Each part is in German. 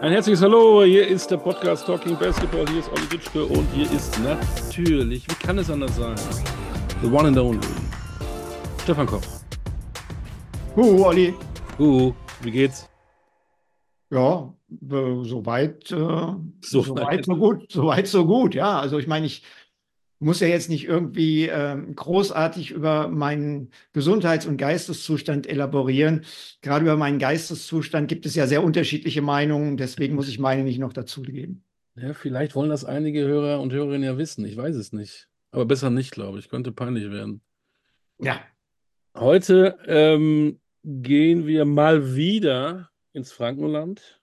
Ein herzliches Hallo, hier ist der Podcast Talking Basketball, hier ist Olli Ditschke und hier ist natürlich, wie kann es anders sein, the one and only, Stefan Koch. Huhu, Olli. Huhu, wie geht's? Ja, äh, soweit, äh, So soweit weit. so gut, soweit so gut, ja. Also ich meine, ich muss ja jetzt nicht irgendwie ähm, großartig über meinen Gesundheits- und Geisteszustand elaborieren. Gerade über meinen Geisteszustand gibt es ja sehr unterschiedliche Meinungen, deswegen muss ich meine nicht noch dazugeben. Ja, vielleicht wollen das einige Hörer und Hörerinnen ja wissen, ich weiß es nicht. Aber besser nicht, glaube ich, könnte peinlich werden. Ja, Heute ähm, gehen wir mal wieder ins Frankenland,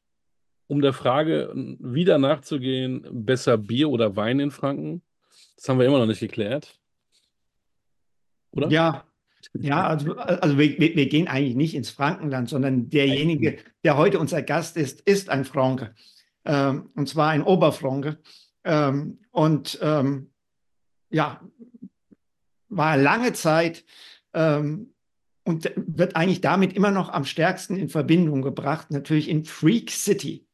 um der Frage wieder nachzugehen, besser Bier oder Wein in Franken? Das haben wir immer noch nicht geklärt. Oder? ja, ja, also, also wir, wir gehen eigentlich nicht ins Frankenland, sondern derjenige, der heute unser Gast ist, ist ein Franke. Ähm, und zwar ein Oberfranke. Ähm, und ähm, ja, war lange Zeit ähm, und wird eigentlich damit immer noch am stärksten in Verbindung gebracht, natürlich in Freak City.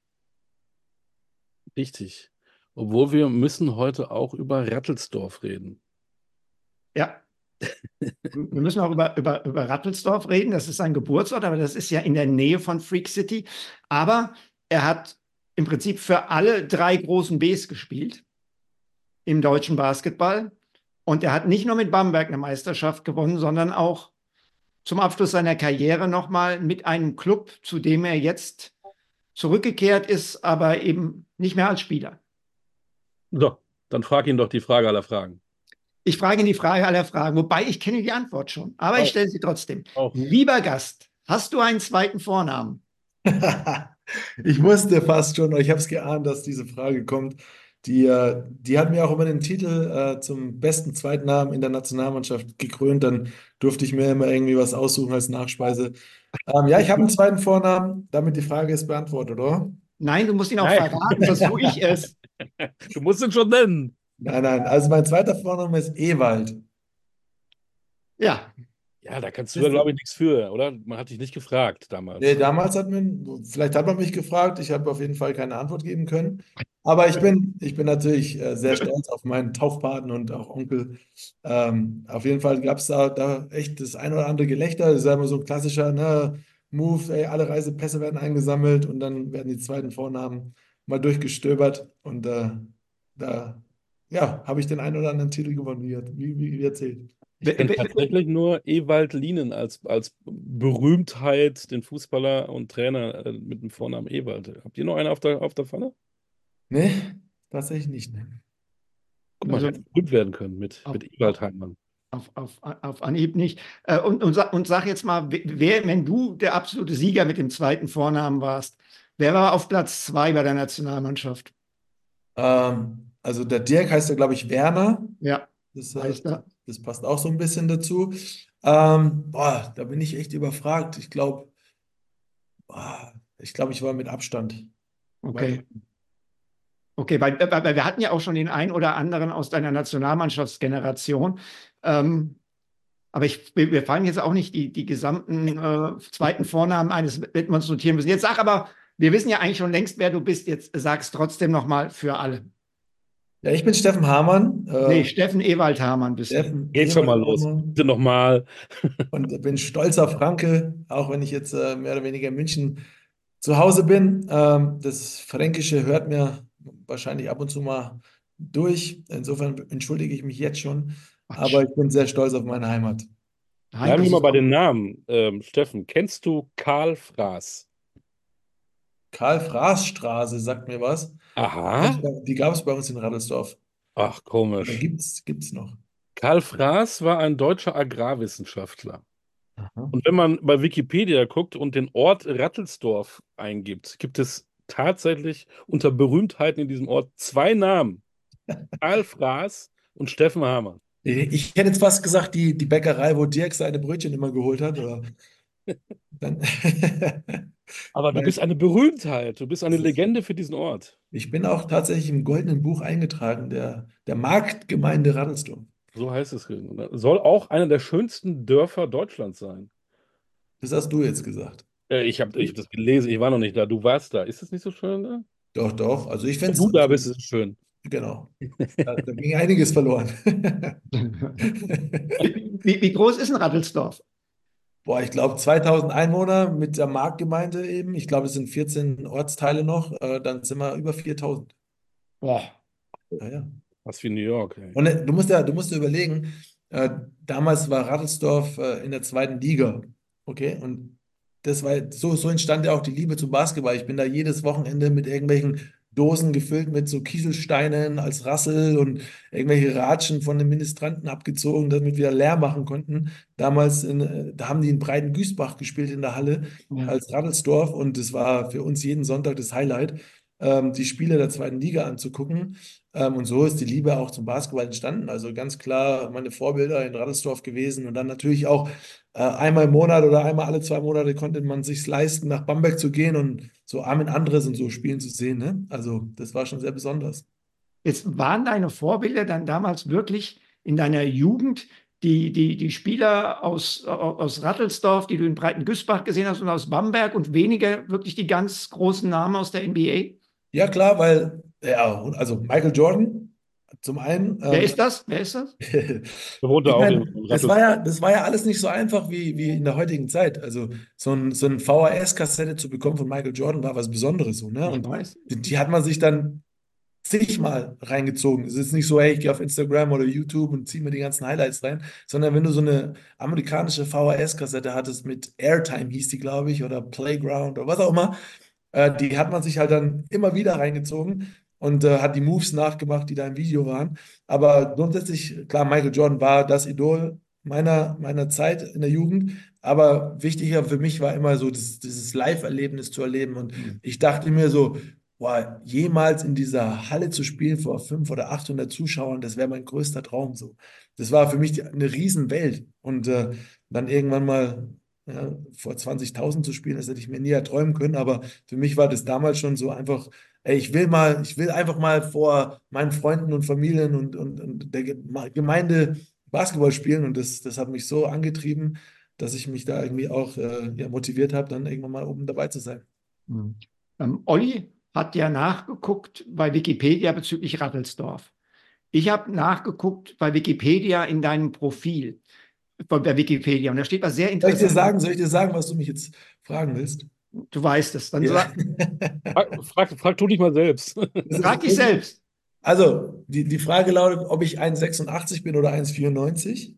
Richtig. Obwohl wir müssen heute auch über Rattelsdorf reden. Ja. Wir müssen auch über, über, über Rattelsdorf reden. Das ist sein Geburtsort, aber das ist ja in der Nähe von Freak City. Aber er hat im Prinzip für alle drei großen Bs gespielt im deutschen Basketball. Und er hat nicht nur mit Bamberg eine Meisterschaft gewonnen, sondern auch zum Abschluss seiner Karriere nochmal mit einem Club, zu dem er jetzt zurückgekehrt ist, aber eben nicht mehr als Spieler. So, dann frag ihn doch die Frage aller Fragen. Ich frage ihn die Frage aller Fragen, wobei ich kenne die Antwort schon, aber Oh. ich stelle sie trotzdem. Auch. Lieber Gast, hast du einen zweiten Vornamen? Ich wusste fast schon, ich habe es geahnt, dass diese Frage kommt. Die, äh, die hat mir auch immer den Titel äh, zum besten Zweitnamen in der Nationalmannschaft gekrönt. Dann durfte ich mir immer irgendwie was aussuchen als Nachspeise. Ähm, ja, ich habe einen zweiten Vornamen. Damit die Frage ist beantwortet, oder? Nein, du musst ihn auch Nein. verraten, sonst tue ich es. Du musst ihn schon nennen. Nein, nein. Also mein zweiter Vorname ist Ewald. Ja, Ja, da kannst du ja, glaube ich, nichts für, oder? Man hat dich nicht gefragt damals. Nee, damals hat man, vielleicht hat man mich gefragt, ich habe auf jeden Fall keine Antwort geben können. Aber ich bin, ich bin natürlich äh, sehr stolz auf meinen Taufpaten und auch Onkel. Ähm, auf jeden Fall gab es da, da echt das ein oder andere Gelächter. Das ist ja immer so ein klassischer ne, Move, ey, alle Reisepässe werden eingesammelt und dann werden die zweiten Vornamen mal durchgestöbert. Und äh, da ja, habe ich den einen oder anderen Titel gewonnen, wie, wie, wie erzählt. Ich kenne tatsächlich nur Ewald Lienen als, als Berühmtheit, den Fußballer und Trainer äh, mit dem Vornamen Ewald. Habt ihr noch einen auf der, auf der Pfanne? Nee, tatsächlich nicht. Ne? Guck mal, Also- hätte berühmt werden können mit, Auf- mit Ewald Heimann. auf, auf, auf Anhieb nicht. Äh, Und, und, und sag jetzt mal, wer, wenn du der absolute Sieger mit dem zweiten Vornamen warst, wer war auf Platz zwei bei der Nationalmannschaft? Ähm, also der Dirk heißt ja, glaube ich, Werner. Ja, Das, äh, heißt er. das passt auch so ein bisschen dazu. Ähm, boah, da bin ich echt überfragt. Ich glaube, ich glaube, ich war mit Abstand. Okay. Okay, weil, weil, weil wir hatten ja auch schon den einen oder anderen aus deiner Nationalmannschaftsgeneration. Ähm, aber ich, wir fallen jetzt auch nicht die, die gesamten äh, zweiten Vornamen eines uns notieren müssen. Jetzt sag aber, wir wissen ja eigentlich schon längst, wer du bist. Jetzt sag's trotzdem nochmal für alle. Ja, ich bin Steffen Hamann. Äh, Nee, Steffen Ewald Hamann bist du. Steffen Geht schon mal los. Hamann. Bitte nochmal. Und bin stolzer Franke, auch wenn ich jetzt äh, mehr oder weniger in München zu Hause bin. Ähm, das Fränkische hört mir wahrscheinlich ab und zu mal durch. Insofern entschuldige ich mich jetzt schon. Aber ich bin sehr stolz auf meine Heimat. Bleiben wir mal bei den Namen. Ähm, Steffen, kennst du Karl Fraß? Karl-Fraß-Straße sagt mir was. Aha. Die gab es bei uns in Raddelsdorf. Ach, Da komisch. gibt's, gibt's noch. Karl Fraß war ein deutscher Agrarwissenschaftler. Und wenn man bei Wikipedia guckt und den Ort Rattelsdorf eingibt, gibt es tatsächlich unter Berühmtheiten in diesem Ort zwei Namen. Karl Fraß und Steffen Hamann. Ich hätte jetzt fast gesagt, die, die Bäckerei, wo Dirk seine Brötchen immer geholt hat. Oder dann Aber du bist eine Berühmtheit, du bist eine Legende für diesen Ort. Ich bin auch tatsächlich im Goldenen Buch eingetragen, der, der Marktgemeinde Raddelsdorf. So heißt es. Soll auch einer der schönsten Dörfer Deutschlands sein. Das hast du jetzt gesagt. Äh, ich habe ich hab das gelesen, ich war noch nicht da. Du warst da. Ist das nicht so schön da? Doch, doch. Also ich finde Wenn du da bist, ist es schön. Genau. Da, da ging einiges verloren. wie, wie groß ist ein Rattelsdorf? Boah, ich glaube 2000 Einwohner mit der Marktgemeinde eben. Ich glaube, es sind 14 Ortsteile noch. Äh, dann sind wir über 4000. Boah. Ja, ja. Was wie New York. Ey. Und äh, du musst ja, du musst dir überlegen, äh, damals war Rattelsdorf äh, in der zweiten Liga. Okay? Und das war so, so entstand ja auch die Liebe zum Basketball. Ich bin da jedes Wochenende mit irgendwelchen Dosen gefüllt mit so Kieselsteinen als Rassel und irgendwelche Ratschen von den Ministranten abgezogen, damit wir leer machen konnten. Damals, in, äh, da haben die in Breiten-Güßbach gespielt in der Halle ja. als Rattelsdorf und das war für uns jeden Sonntag das Highlight, ähm, die Spiele der zweiten Liga anzugucken. Ähm, und so ist die Liebe auch zum Basketball entstanden. Also ganz klar meine Vorbilder in Rattelsdorf gewesen und dann natürlich auch äh, einmal im Monat oder einmal alle zwei Monate konnte man sich leisten, nach Bamberg zu gehen und so Armin Andres und so spielen zu sehen. Ne? Also das war schon sehr besonders. Jetzt waren deine Vorbilder dann damals wirklich in deiner Jugend die, die, die Spieler aus, aus Rattelsdorf, die du in Breitengüßbach gesehen hast und aus Bamberg und weniger wirklich die ganz großen Namen aus der NBA? Ja, klar, weil, ja, also Michael Jordan, zum einen. Wer ähm, ist das? Wer ist das? meine, das, war ja, das war ja alles nicht so einfach wie, wie in der heutigen Zeit. Also so ein, so ein VHS-Kassette zu bekommen von Michael Jordan war was Besonderes. So, ne? Und die, die, hat man sich dann zigmal reingezogen. Es ist nicht so, hey, ich gehe auf Instagram oder YouTube und ziehe mir die ganzen Highlights rein, sondern wenn du so eine amerikanische VHS-Kassette hattest mit Airtime, hieß die, glaube ich, oder Playground oder was auch immer, äh, die hat man sich halt dann immer wieder reingezogen und äh, hat die Moves nachgemacht, die da im Video waren. Aber grundsätzlich, klar, Michael Jordan war das Idol meiner, meiner Zeit in der Jugend. Aber wichtiger für mich war immer so das, dieses Live-Erlebnis zu erleben. Und mhm. ich dachte mir so, boah, jemals in dieser Halle zu spielen vor 500 oder 800 Zuschauern, das wäre mein größter Traum so. Das war für mich eine Riesenwelt. Und äh, dann irgendwann mal ja, vor 20.000 zu spielen, das hätte ich mir nie erträumen können. Aber für mich war das damals schon so einfach ey, ich will mal, ich will einfach mal vor meinen Freunden und Familien und, und, und der Gemeinde Basketball spielen und das, das hat mich so angetrieben, dass ich mich da irgendwie auch äh, ja, motiviert habe, dann irgendwann mal oben dabei zu sein. Mhm. Ähm, Olli hat ja nachgeguckt bei Wikipedia bezüglich Rattelsdorf. Ich habe nachgeguckt bei Wikipedia in deinem Profil bei Wikipedia und da steht was sehr interessantes. Soll ich dir sagen, soll ich dir sagen, was du mich jetzt fragen willst? Du weißt es. Dann ja. frag, frag, frag, du dich mal selbst. Frag dich selbst. Also, die, die Frage lautet, ob ich 1,86 bin oder 1,94.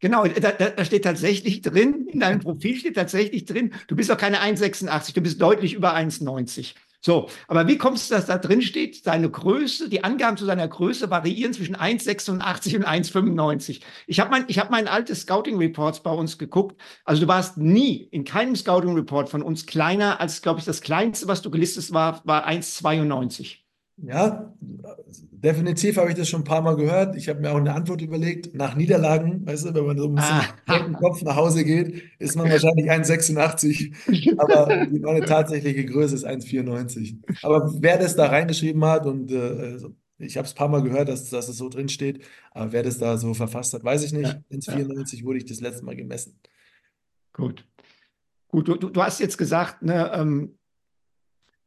Genau, da, da, steht tatsächlich drin, in deinem Profil steht tatsächlich drin, du bist doch keine 1,86, du bist deutlich über 1,90. So, aber wie kommst du, dass da drin steht, seine Größe, die Angaben zu seiner Größe variieren zwischen 1,86 und 1,95? Ich habe mein, ich hab mein altes Scouting Reports bei uns geguckt. Also du warst nie in keinem Scouting Report von uns kleiner als, glaube ich, das kleinste, was du gelistet war, war 1,92. Ja, definitiv habe ich das schon ein paar Mal gehört. Ich habe mir auch eine Antwort überlegt. Nach Niederlagen, weißt du, wenn man so ein bisschen ah. mit dem Kopf nach Hause geht, ist man wahrscheinlich 1,86. Aber meine tatsächliche Größe ist 1,94. Aber wer das da reingeschrieben hat und äh, also, ich habe es ein paar Mal gehört, dass, dass es so drin steht, aber wer das da so verfasst hat, weiß ich nicht. Ja. 1,94 ja. wurde ich das letzte Mal gemessen. Gut. Gut, du, du hast jetzt gesagt, ne, ähm,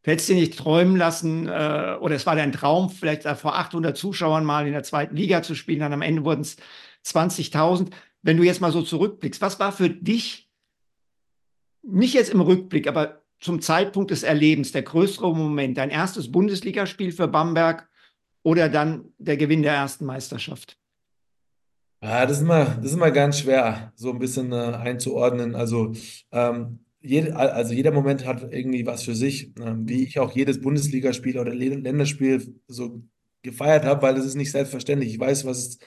Du hättest dir nicht träumen lassen, äh, oder es war dein Traum, vielleicht vor 800 Zuschauern mal in der zweiten Liga zu spielen, dann am Ende wurden es 20.000. Wenn du jetzt mal so zurückblickst, was war für dich, nicht jetzt im Rückblick, aber zum Zeitpunkt des Erlebens, der größere Moment, dein erstes Bundesligaspiel für Bamberg oder dann der Gewinn der ersten Meisterschaft? Ja, das ist immer, das ist immer ganz schwer, so ein bisschen äh, einzuordnen. Also ähm, jede, also jeder Moment hat irgendwie was für sich, ähm, wie ich auch jedes Bundesligaspiel oder Länderspiel so gefeiert habe, weil das ist nicht selbstverständlich. Ich weiß, was es,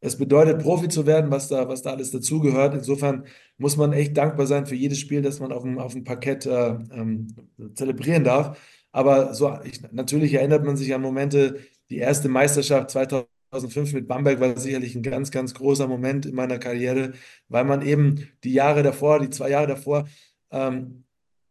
es bedeutet, Profi zu werden, was da, was da alles dazugehört. Insofern muss man echt dankbar sein für jedes Spiel, das man auf dem, auf dem Parkett äh, ähm, zelebrieren darf. Aber so, ich, natürlich erinnert man sich an Momente, die erste Meisterschaft 2005 mit Bamberg war sicherlich ein ganz, ganz großer Moment in meiner Karriere, weil man eben die Jahre davor, die zwei Jahre davor, ähm,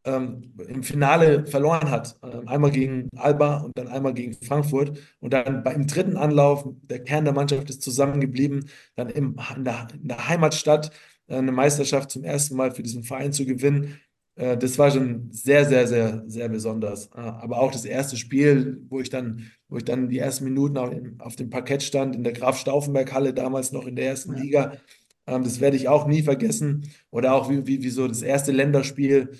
ähm, im Finale verloren hat. Ähm, einmal gegen Alba und dann einmal gegen Frankfurt. Und dann bei, im dritten Anlauf, der Kern der Mannschaft ist zusammengeblieben, dann im, in, der, in der Heimatstadt äh, eine Meisterschaft zum ersten Mal für diesen Verein zu gewinnen. äh, das war schon sehr, sehr, sehr, sehr besonders. Äh, aber auch das erste Spiel, wo ich dann, wo ich dann die ersten Minuten auf dem Parkett stand, in der Graf-Stauffenberg-Halle, damals noch in der ersten ja. Liga, das werde ich auch nie vergessen. Oder auch wie, wie, wie so das erste Länderspiel.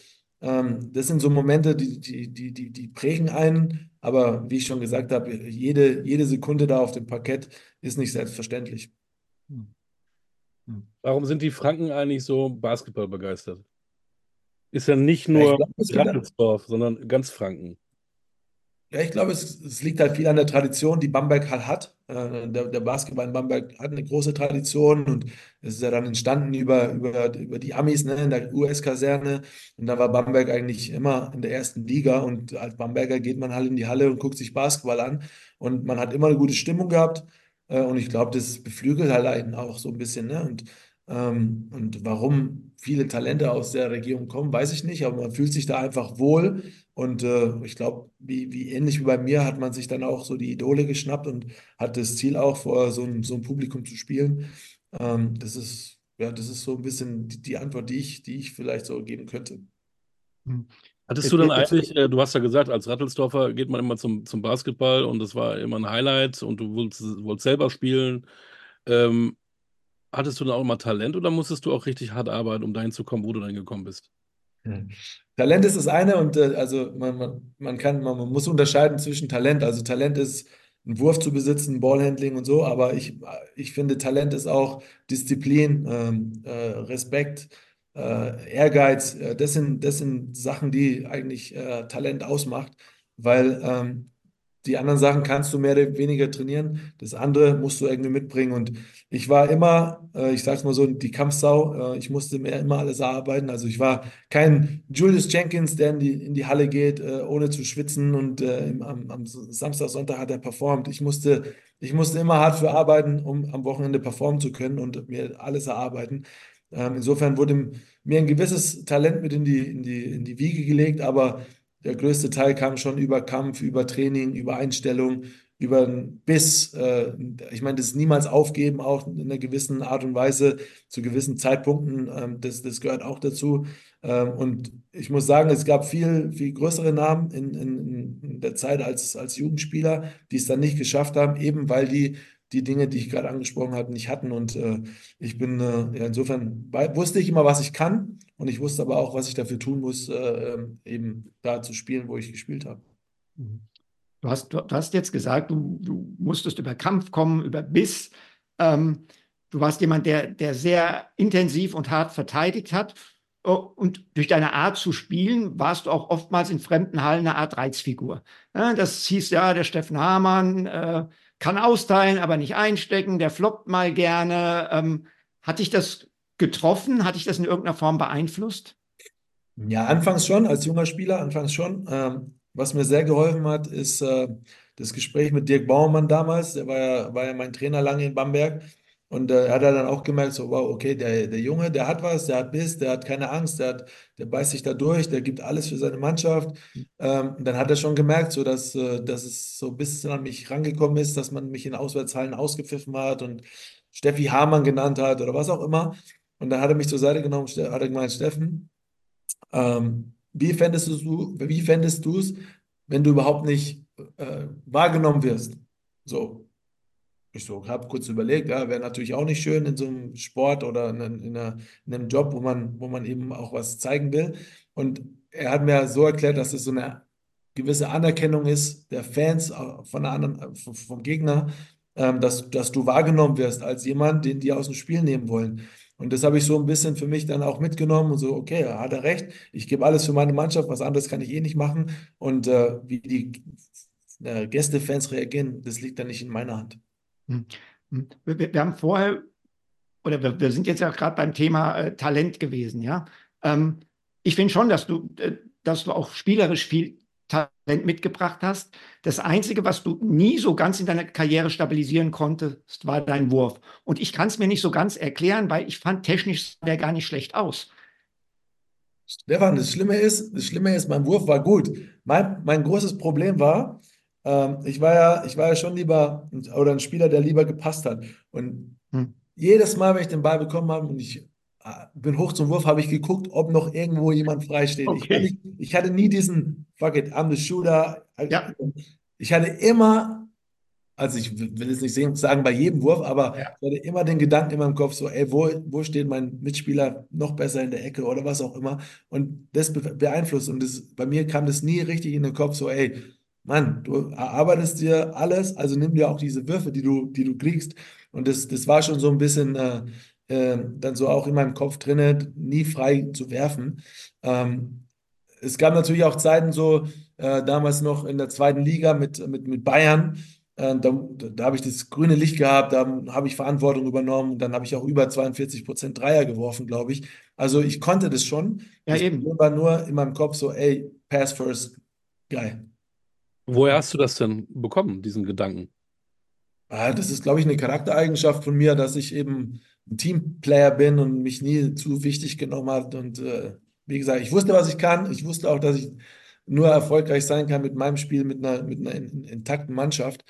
Ähm, das sind so Momente, die, die, die, die, die prägen einen. Aber wie ich schon gesagt habe, jede, jede Sekunde da auf dem Parkett ist nicht selbstverständlich. Hm. Hm. Warum sind die Franken eigentlich so Basketball begeistert? Ist ja nicht nur Rattelsdorf, sondern ganz Franken. Ja, ich glaube, es, es, liegt halt viel an der Tradition, die Bamberg halt hat. Äh, der, der, Basketball in Bamberg hat eine große Tradition und es ist ja dann entstanden über, über, über die Amis ne, in der US-Kaserne. Und da war Bamberg eigentlich immer in der ersten Liga. Und als Bamberger geht man halt in die Halle und guckt sich Basketball an. Und man hat immer eine gute Stimmung gehabt. Äh, und ich glaube, das beflügelt halt einen auch so ein bisschen. Ne? Und, ähm, und warum viele Talente aus der Region kommen, weiß ich nicht, aber man fühlt sich da einfach wohl. Und äh, ich glaube, wie, wie ähnlich wie bei mir hat man sich dann auch so die Idole geschnappt und hat das Ziel auch vor so ein, so ein Publikum zu spielen. Ähm, das ist, ja, das ist so ein bisschen die, die, Antwort, die ich, die ich vielleicht so geben könnte. Hm. Hattest du dann eigentlich, äh, du hast ja gesagt, als Rattelsdorfer geht man immer zum, zum Basketball und das war immer ein Highlight und du wolltest, wolltest selber spielen. Ähm, hattest du dann auch immer Talent oder musstest du auch richtig hart arbeiten, um dahin zu kommen, wo du dann gekommen bist? Talent ist das eine und äh, also man, man, man kann, man, man, muss unterscheiden zwischen Talent. Also Talent ist einen Wurf zu besitzen, Ballhandling und so, aber ich, ich finde, Talent ist auch Disziplin, ähm, äh, Respekt, äh, Ehrgeiz. Äh, das, sind, das sind Sachen, die eigentlich äh, Talent ausmacht, weil ähm, die anderen Sachen kannst du mehr oder weniger trainieren. Das andere musst du irgendwie mitbringen. Und ich war immer, äh, ich sag's mal so, die Kampfsau. Äh, ich musste mir immer alles erarbeiten. Also ich war kein Julius Jenkins, der in die, in die Halle geht, äh, ohne zu schwitzen. Und äh, am, am, Samstag, Sonntag hat er performt. Ich musste, ich musste immer hart für arbeiten, um am Wochenende performen zu können und mir alles erarbeiten. Ähm, insofern wurde mir ein gewisses Talent mit in die, in die, in die Wiege gelegt, aber der größte Teil kam schon über Kampf, über Training, über Einstellung, über Biss. Äh, ich meine, das niemals aufgeben, auch in einer gewissen Art und Weise, zu gewissen Zeitpunkten, ähm, das, das gehört auch dazu. Ähm, und ich muss sagen, es gab viel, viel größere Namen in, in, in der Zeit als, als Jugendspieler, die es dann nicht geschafft haben, eben weil die die Dinge, die ich gerade angesprochen habe, nicht hatten. Und äh, ich bin äh, ja, insofern wusste ich immer, was ich kann und ich wusste aber auch, was ich dafür tun muss, äh, ähm, eben da zu spielen, wo ich gespielt habe. Mhm. Du hast, du hast jetzt gesagt, du, du musstest über Kampf kommen, über Biss. Ähm, du warst jemand, der, der sehr intensiv und hart verteidigt hat. Oh, und durch deine Art zu spielen warst du auch oftmals in fremden Hallen eine Art Reizfigur. das hieß ja, der Steffen Hamann, äh, kann austeilen, aber nicht einstecken, der floppt mal gerne. Ähm, hat dich das getroffen? Hat dich das in irgendeiner Form beeinflusst? Ja, anfangs schon, als junger Spieler, anfangs schon. Ähm, was mir sehr geholfen hat, ist äh, das Gespräch mit Dirk Baumann damals. Der war ja, war ja mein Trainer lange in Bamberg. Und äh, hat er dann auch gemerkt, so, wow, okay, der, der Junge, der hat was, der hat Biss, der hat keine Angst, der, hat, der beißt sich da durch, der gibt alles für seine Mannschaft. Ähm, dann hat er schon gemerkt, so, dass, äh, dass es so ein bisschen an mich rangekommen ist, dass man mich in Auswärtshallen ausgepfiffen hat und Steffi Hamann genannt hat oder was auch immer. Und dann hat er mich zur Seite genommen, hat er gemeint, Steffen, ähm, wie fändest du wie fändest du es, wenn du überhaupt nicht äh, wahrgenommen wirst? So, ich so habe kurz überlegt, ja, wäre natürlich auch nicht schön in so einem Sport oder in, in, in, einem Job, wo man, wo man eben auch was zeigen will. Und er hat mir so erklärt, dass es so eine gewisse Anerkennung ist der Fans äh, von der anderen, äh, vom Gegner, ähm, dass, dass du wahrgenommen wirst als jemand, den die aus dem Spiel nehmen wollen. Und das habe ich so ein bisschen für mich dann auch mitgenommen und so, okay, hat er recht, ich gebe alles für meine Mannschaft, was anderes kann ich eh nicht machen. Und äh, wie die äh, Gästefans reagieren, das liegt dann nicht in meiner Hand. Hm. Hm. Wir, wir, haben vorher, oder wir, wir sind jetzt ja gerade beim Thema äh, Talent gewesen, ja. Ähm, ich finde schon, dass du, äh, dass du auch spielerisch viel Talent mitgebracht hast. Das Einzige, was du nie so ganz in deiner Karriere stabilisieren konntest, war dein Wurf. Und ich kann es mir nicht so ganz erklären, weil ich fand, technisch sah der gar nicht schlecht aus. Stefan, das Schlimme ist, das Schlimme ist, mein Wurf war gut. Mein, mein großes Problem war, ähm, ich, war ja, ich war ja schon lieber oder ein Spieler, der lieber gepasst hat. Und hm. jedes Mal, wenn ich den Ball bekommen habe und ich bin hoch zum Wurf, habe ich geguckt, ob noch irgendwo jemand frei steht. Okay. Ich, hatte, ich, hatte, nie diesen, fuck it, I'm the shooter. Ja. Ich hatte immer, also ich will jetzt nicht sagen bei jedem Wurf, aber ja. ich hatte immer den Gedanken in meinem Kopf so, ey, wo, wo steht mein Mitspieler noch besser in der Ecke oder was auch immer. Und das beeinflusst. Und das, bei mir kam das nie richtig in den Kopf so, ey, Mann, du erarbeitest dir alles, also nimm dir auch diese Würfe, die du, die du kriegst. Und das, das war schon so ein bisschen äh, äh, dann so auch in meinem Kopf drin, nie frei zu werfen. Ähm, es gab natürlich auch Zeiten so, äh, damals noch in der zweiten Liga mit, mit, mit Bayern, äh, da, da habe ich das grüne Licht gehabt, da habe ich Verantwortung übernommen, dann habe ich auch über 42 Prozent Dreier geworfen, glaube ich. Also ich konnte das schon. Ja, ich eben. war nur in meinem Kopf so, ey, Pass first, geil. Woher hast du das denn bekommen, diesen Gedanken? Ah, das ist, glaube ich, eine Charaktereigenschaft von mir, dass ich eben ein Teamplayer bin und mich nie zu wichtig genommen hat. Und äh, wie gesagt, ich wusste, was ich kann. Ich wusste auch, dass ich nur erfolgreich sein kann mit meinem Spiel, mit einer, mit einer intakten Mannschaft.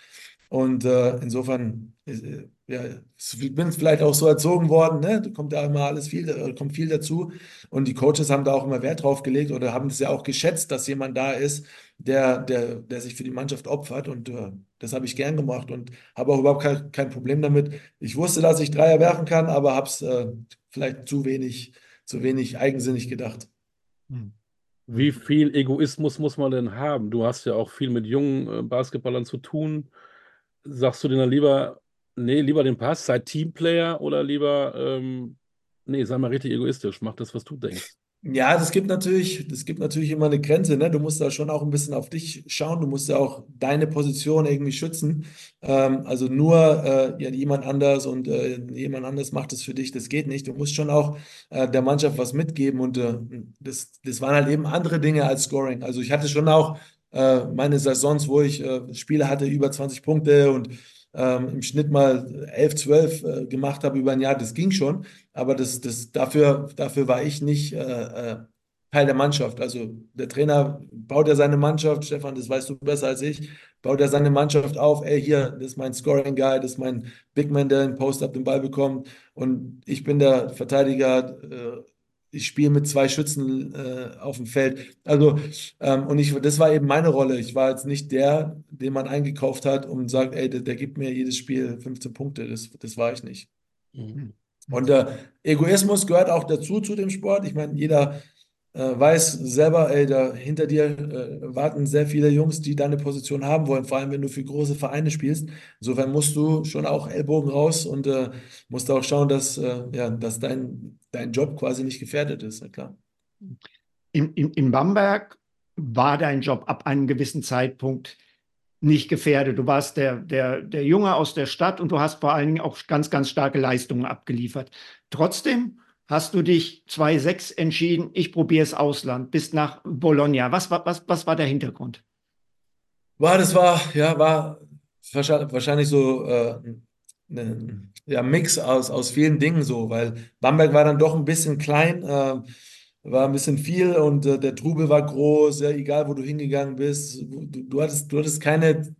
Und äh, insofern, äh, ja, ich bin vielleicht auch so erzogen worden, ne? Da kommt ja immer alles viel, kommt viel dazu. Und die Coaches haben da auch immer Wert drauf gelegt oder haben es ja auch geschätzt, dass jemand da ist, der, der, der sich für die Mannschaft opfert. Und äh, das habe ich gern gemacht und habe auch überhaupt kein, kein Problem damit. Ich wusste, dass ich Dreier werfen kann, aber habe es äh, vielleicht zu wenig, zu wenig eigensinnig gedacht. Hm. Wie viel Egoismus muss man denn haben? Du hast ja auch viel mit jungen äh, Basketballern zu tun sagst du dir dann lieber, nee, lieber den Pass, sei Teamplayer oder lieber, ähm, nee, sei mal richtig egoistisch, mach das, was du denkst? Ja, das gibt natürlich, das gibt natürlich immer eine Grenze. Ne? Du musst da schon auch ein bisschen auf dich schauen. Du musst ja auch deine Position irgendwie schützen. Ähm, also nur äh, ja, jemand anders und äh, jemand anders macht es für dich. Das geht nicht. Du musst schon auch äh, der Mannschaft was mitgeben und äh, das, das waren halt eben andere Dinge als Scoring. Also ich hatte schon auch äh, meine Saisons, wo ich äh, Spiele hatte über 20 Punkte und ähm, im Schnitt mal 11, 12 äh, gemacht habe über ein Jahr, das ging schon. Aber das, das, dafür, dafür war ich nicht äh, äh, Teil der Mannschaft. Also der Trainer baut ja seine Mannschaft, Stefan, das weißt du besser als ich, baut er seine Mannschaft auf, ey, hier, das ist mein Scoring Guy, das ist mein Big Man, der den Post-Up den Ball bekommt und ich bin der Verteidiger, äh, ich spiele mit zwei Schützen äh, auf dem Feld. Also, ähm, und ich, das war eben meine Rolle. Ich war jetzt nicht der, den man eingekauft hat und sagt, ey, der, der gibt mir jedes Spiel 15 Punkte. Das, das war ich nicht. Mhm. Und äh, Egoismus gehört auch dazu zu dem Sport. Ich meine, jeder weiß selber, ey, da hinter dir äh, warten sehr viele Jungs, die deine Position haben wollen, vor allem wenn du für große Vereine spielst. Insofern musst du schon auch Ellbogen raus und äh, musst auch schauen, dass, äh, ja, dass dein, dein Job quasi nicht gefährdet ist, ja klar. In, in, in Bamberg war dein Job ab einem gewissen Zeitpunkt nicht gefährdet. Du warst der, der, der Junge aus der Stadt und du hast vor allen Dingen auch ganz, ganz starke Leistungen abgeliefert. Trotzdem hast du dich 2-6 entschieden, ich probiere es Ausland, bist nach Bologna. Was, was, was war der Hintergrund? War, das war, ja, war wahrscheinlich so äh, ein ja, Mix aus, aus vielen Dingen so, weil Bamberg war dann doch ein bisschen klein, äh, war ein bisschen viel und äh, der Trubel war groß, ja, egal wo du hingegangen bist. Du, du, hattest, du hattest keine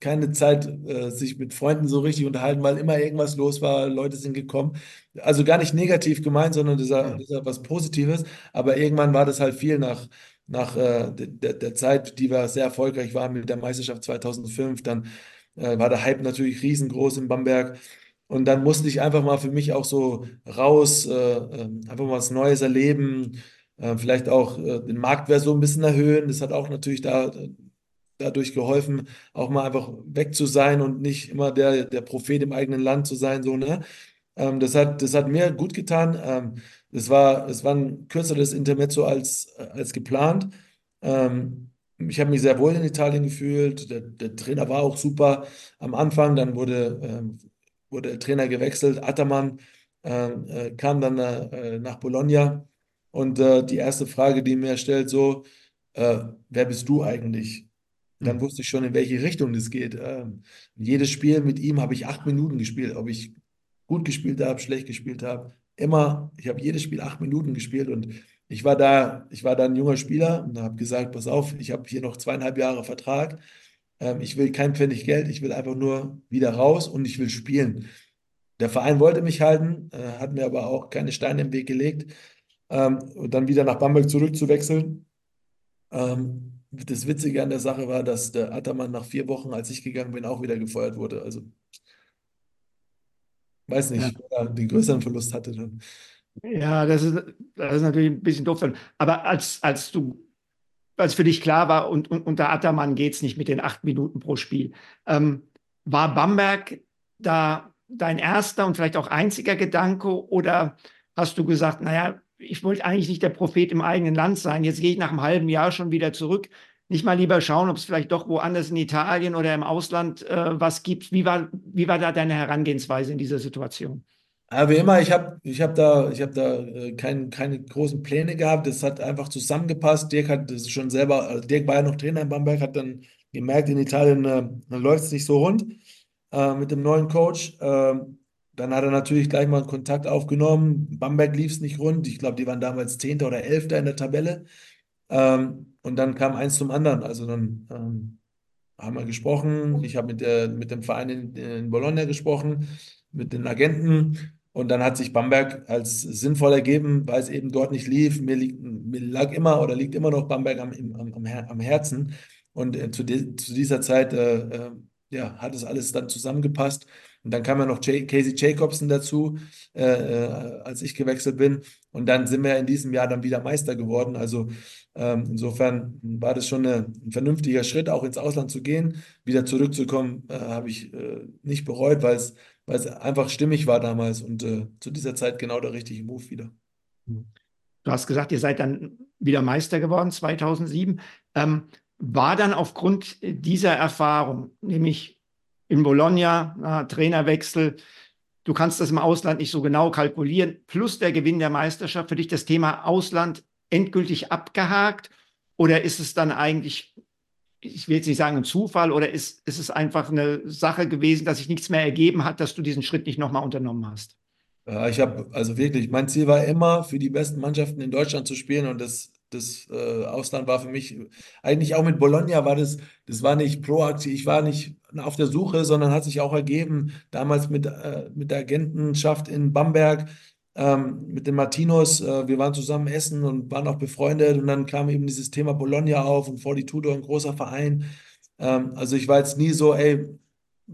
keine Zeit, äh, sich mit Freunden so richtig unterhalten, weil immer irgendwas los war, Leute sind gekommen. Also gar nicht negativ gemeint, sondern das ist ja was Positives. Aber irgendwann war das halt viel nach, nach äh, der, der Zeit, die wir sehr erfolgreich waren mit der Meisterschaft 2005. Dann äh, war der Hype natürlich riesengroß in Bamberg. Und dann musste ich einfach mal für mich auch so raus, äh, ähm, einfach mal was Neues erleben, vielleicht auch den Marktwert so ein bisschen erhöhen. Das hat auch natürlich da dadurch geholfen, auch mal einfach weg zu sein und nicht immer der, der Prophet im eigenen Land zu sein. So, ne? Ähm, das, hat, das hat mir gut getan. Ähm, es, war, es war ein kürzeres Intermezzo als, als geplant. Ähm, ich habe mich sehr wohl in Italien gefühlt. Der, der, Trainer war auch super am Anfang. Dann wurde, ähm, wurde der Trainer gewechselt. Ataman ähm, äh, kam dann äh, nach Bologna. Und äh, die erste Frage, die mir stellt, so, äh, wer bist du eigentlich? Dann mhm. wusste ich schon, in welche Richtung das geht. Ähm, jedes Spiel mit ihm habe ich acht Minuten gespielt. Ob ich gut gespielt habe, schlecht gespielt habe. Immer, ich habe jedes Spiel acht Minuten gespielt und ich war da, ich war da ein junger Spieler und habe gesagt, pass auf, ich habe hier noch zweieinhalb Jahre Vertrag. Ähm, ich will kein Pfennig Geld, ich will einfach nur wieder raus und ich will spielen. der Verein wollte mich halten, äh, hat mir aber auch keine Steine im Weg gelegt. Ähm, und dann wieder nach Bamberg zurückzuwechseln. Ähm, das Witzige an der Sache war, dass der Attermann nach vier Wochen, als ich gegangen bin, auch wieder gefeuert wurde. Also weiß nicht, ja. wer den größeren Verlust hatte dann. Ja, das ist, das ist natürlich ein bisschen doof. Aber als, als du, als für dich klar war, und, und unter Attermann geht es nicht mit den acht Minuten pro Spiel, ähm, war Bamberg da dein erster und vielleicht auch einziger Gedanke oder hast du gesagt, naja, ich wollte eigentlich nicht der Prophet im eigenen Land sein, jetzt gehe ich nach einem halben Jahr schon wieder zurück. Nicht mal lieber schauen, ob es vielleicht doch woanders in Italien oder im Ausland äh, was gibt. Wie war, wie war da deine Herangehensweise in dieser Situation? Wie immer, ich habe ich hab da, ich hab da äh, kein, keine großen Pläne gehabt. Das hat einfach zusammengepasst. Dirk hat das schon selber, also Dirk war ja noch Trainer in Bamberg, hat dann gemerkt, in Italien äh, läuft es nicht so rund äh, mit dem neuen Coach. Äh, dann hat er natürlich gleich mal einen Kontakt aufgenommen. Bamberg lief es nicht rund. Ich glaube, die waren damals Zehnter oder Elfter in der Tabelle. Ähm, und dann kam eins zum anderen. Also dann ähm, haben wir gesprochen. Ich habe mit, mit dem Verein in, in Bologna gesprochen, mit den Agenten. Und dann hat sich Bamberg als sinnvoll ergeben, weil es eben dort nicht lief. Mir, liegt, mir lag immer oder liegt immer noch Bamberg am, am, am Herzen. Und äh, zu, de, zu, dieser Zeit äh, äh, ja, hat es alles dann zusammengepasst. Und dann kam ja noch Casey Jacobson dazu, äh, äh, als ich gewechselt bin. Und dann sind wir in diesem Jahr dann wieder Meister geworden. Also ähm, insofern war das schon ein vernünftiger Schritt, auch ins Ausland zu gehen. Wieder zurückzukommen, äh, habe ich äh, nicht bereut, weil es weil es einfach stimmig war damals und äh, zu dieser Zeit genau der richtige Move wieder. Du hast gesagt, ihr seid dann wieder Meister geworden 2007. Ähm, war dann aufgrund dieser Erfahrung, nämlich in Bologna, na, Trainerwechsel, du kannst das im Ausland nicht so genau kalkulieren, plus der Gewinn der Meisterschaft, für dich das Thema Ausland endgültig abgehakt? Oder ist es dann eigentlich ich will jetzt nicht sagen ein Zufall oder ist, ist es einfach eine Sache gewesen, dass sich nichts mehr ergeben hat, dass du diesen Schritt nicht nochmal unternommen hast? Ja, ich habe, also wirklich, mein Ziel war immer, für die besten Mannschaften in Deutschland zu spielen und das, das äh, Ausland war für mich, eigentlich auch mit Bologna war das, das war nicht proaktiv, ich war nicht auf der Suche, sondern hat sich auch ergeben, damals mit, äh, mit der Agentenschaft in Bamberg, ähm, mit den Martinos. Äh, wir waren zusammen essen und waren auch befreundet. Und dann kam eben dieses Thema Bologna auf und Fortitudo, ein großer Verein. Ähm, also ich war jetzt nie so, ey,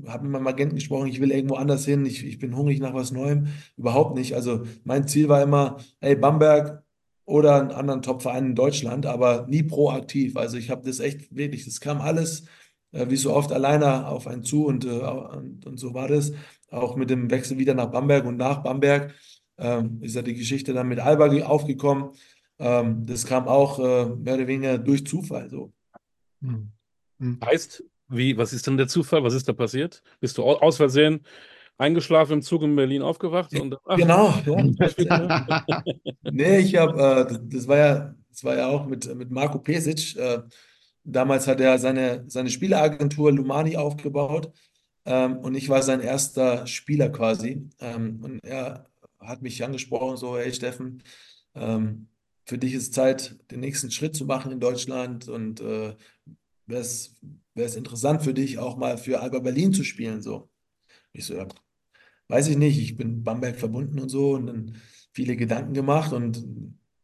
habe mit meinem Agenten gesprochen, ich will irgendwo anders hin, ich, ich bin hungrig nach was Neuem. Überhaupt nicht. Also mein Ziel war immer, ey, Bamberg oder einen anderen Top-Verein in Deutschland, aber nie proaktiv. Also ich habe das echt wirklich, das kam alles wie so oft alleine auf einen zu und, äh, und, und so war das. Auch mit dem Wechsel wieder nach Bamberg und nach Bamberg ähm, ist ja die Geschichte dann mit Alba aufgekommen. Ähm, das kam auch äh, mehr oder weniger durch Zufall so. Hm. Hm. Heißt, wie, was ist denn der Zufall? Was ist da passiert? Bist du aus Versehen eingeschlafen im Zug in Berlin aufgewacht? Und, ach, genau. Ja. nee, ich habe, äh, das war ja, das war ja auch mit, mit Marco Pesic. Äh, damals hat er seine, seine Spieleragentur Lumani aufgebaut. Ähm, und ich war sein erster Spieler quasi. Ähm, und er hat mich angesprochen, so, hey Steffen, ähm, für dich ist Zeit, den nächsten Schritt zu machen in Deutschland und äh, wäre es interessant für dich, auch mal für Alba Berlin zu spielen. So. Ich so, ja, weiß ich nicht, ich bin Bamberg verbunden und so und dann viele Gedanken gemacht und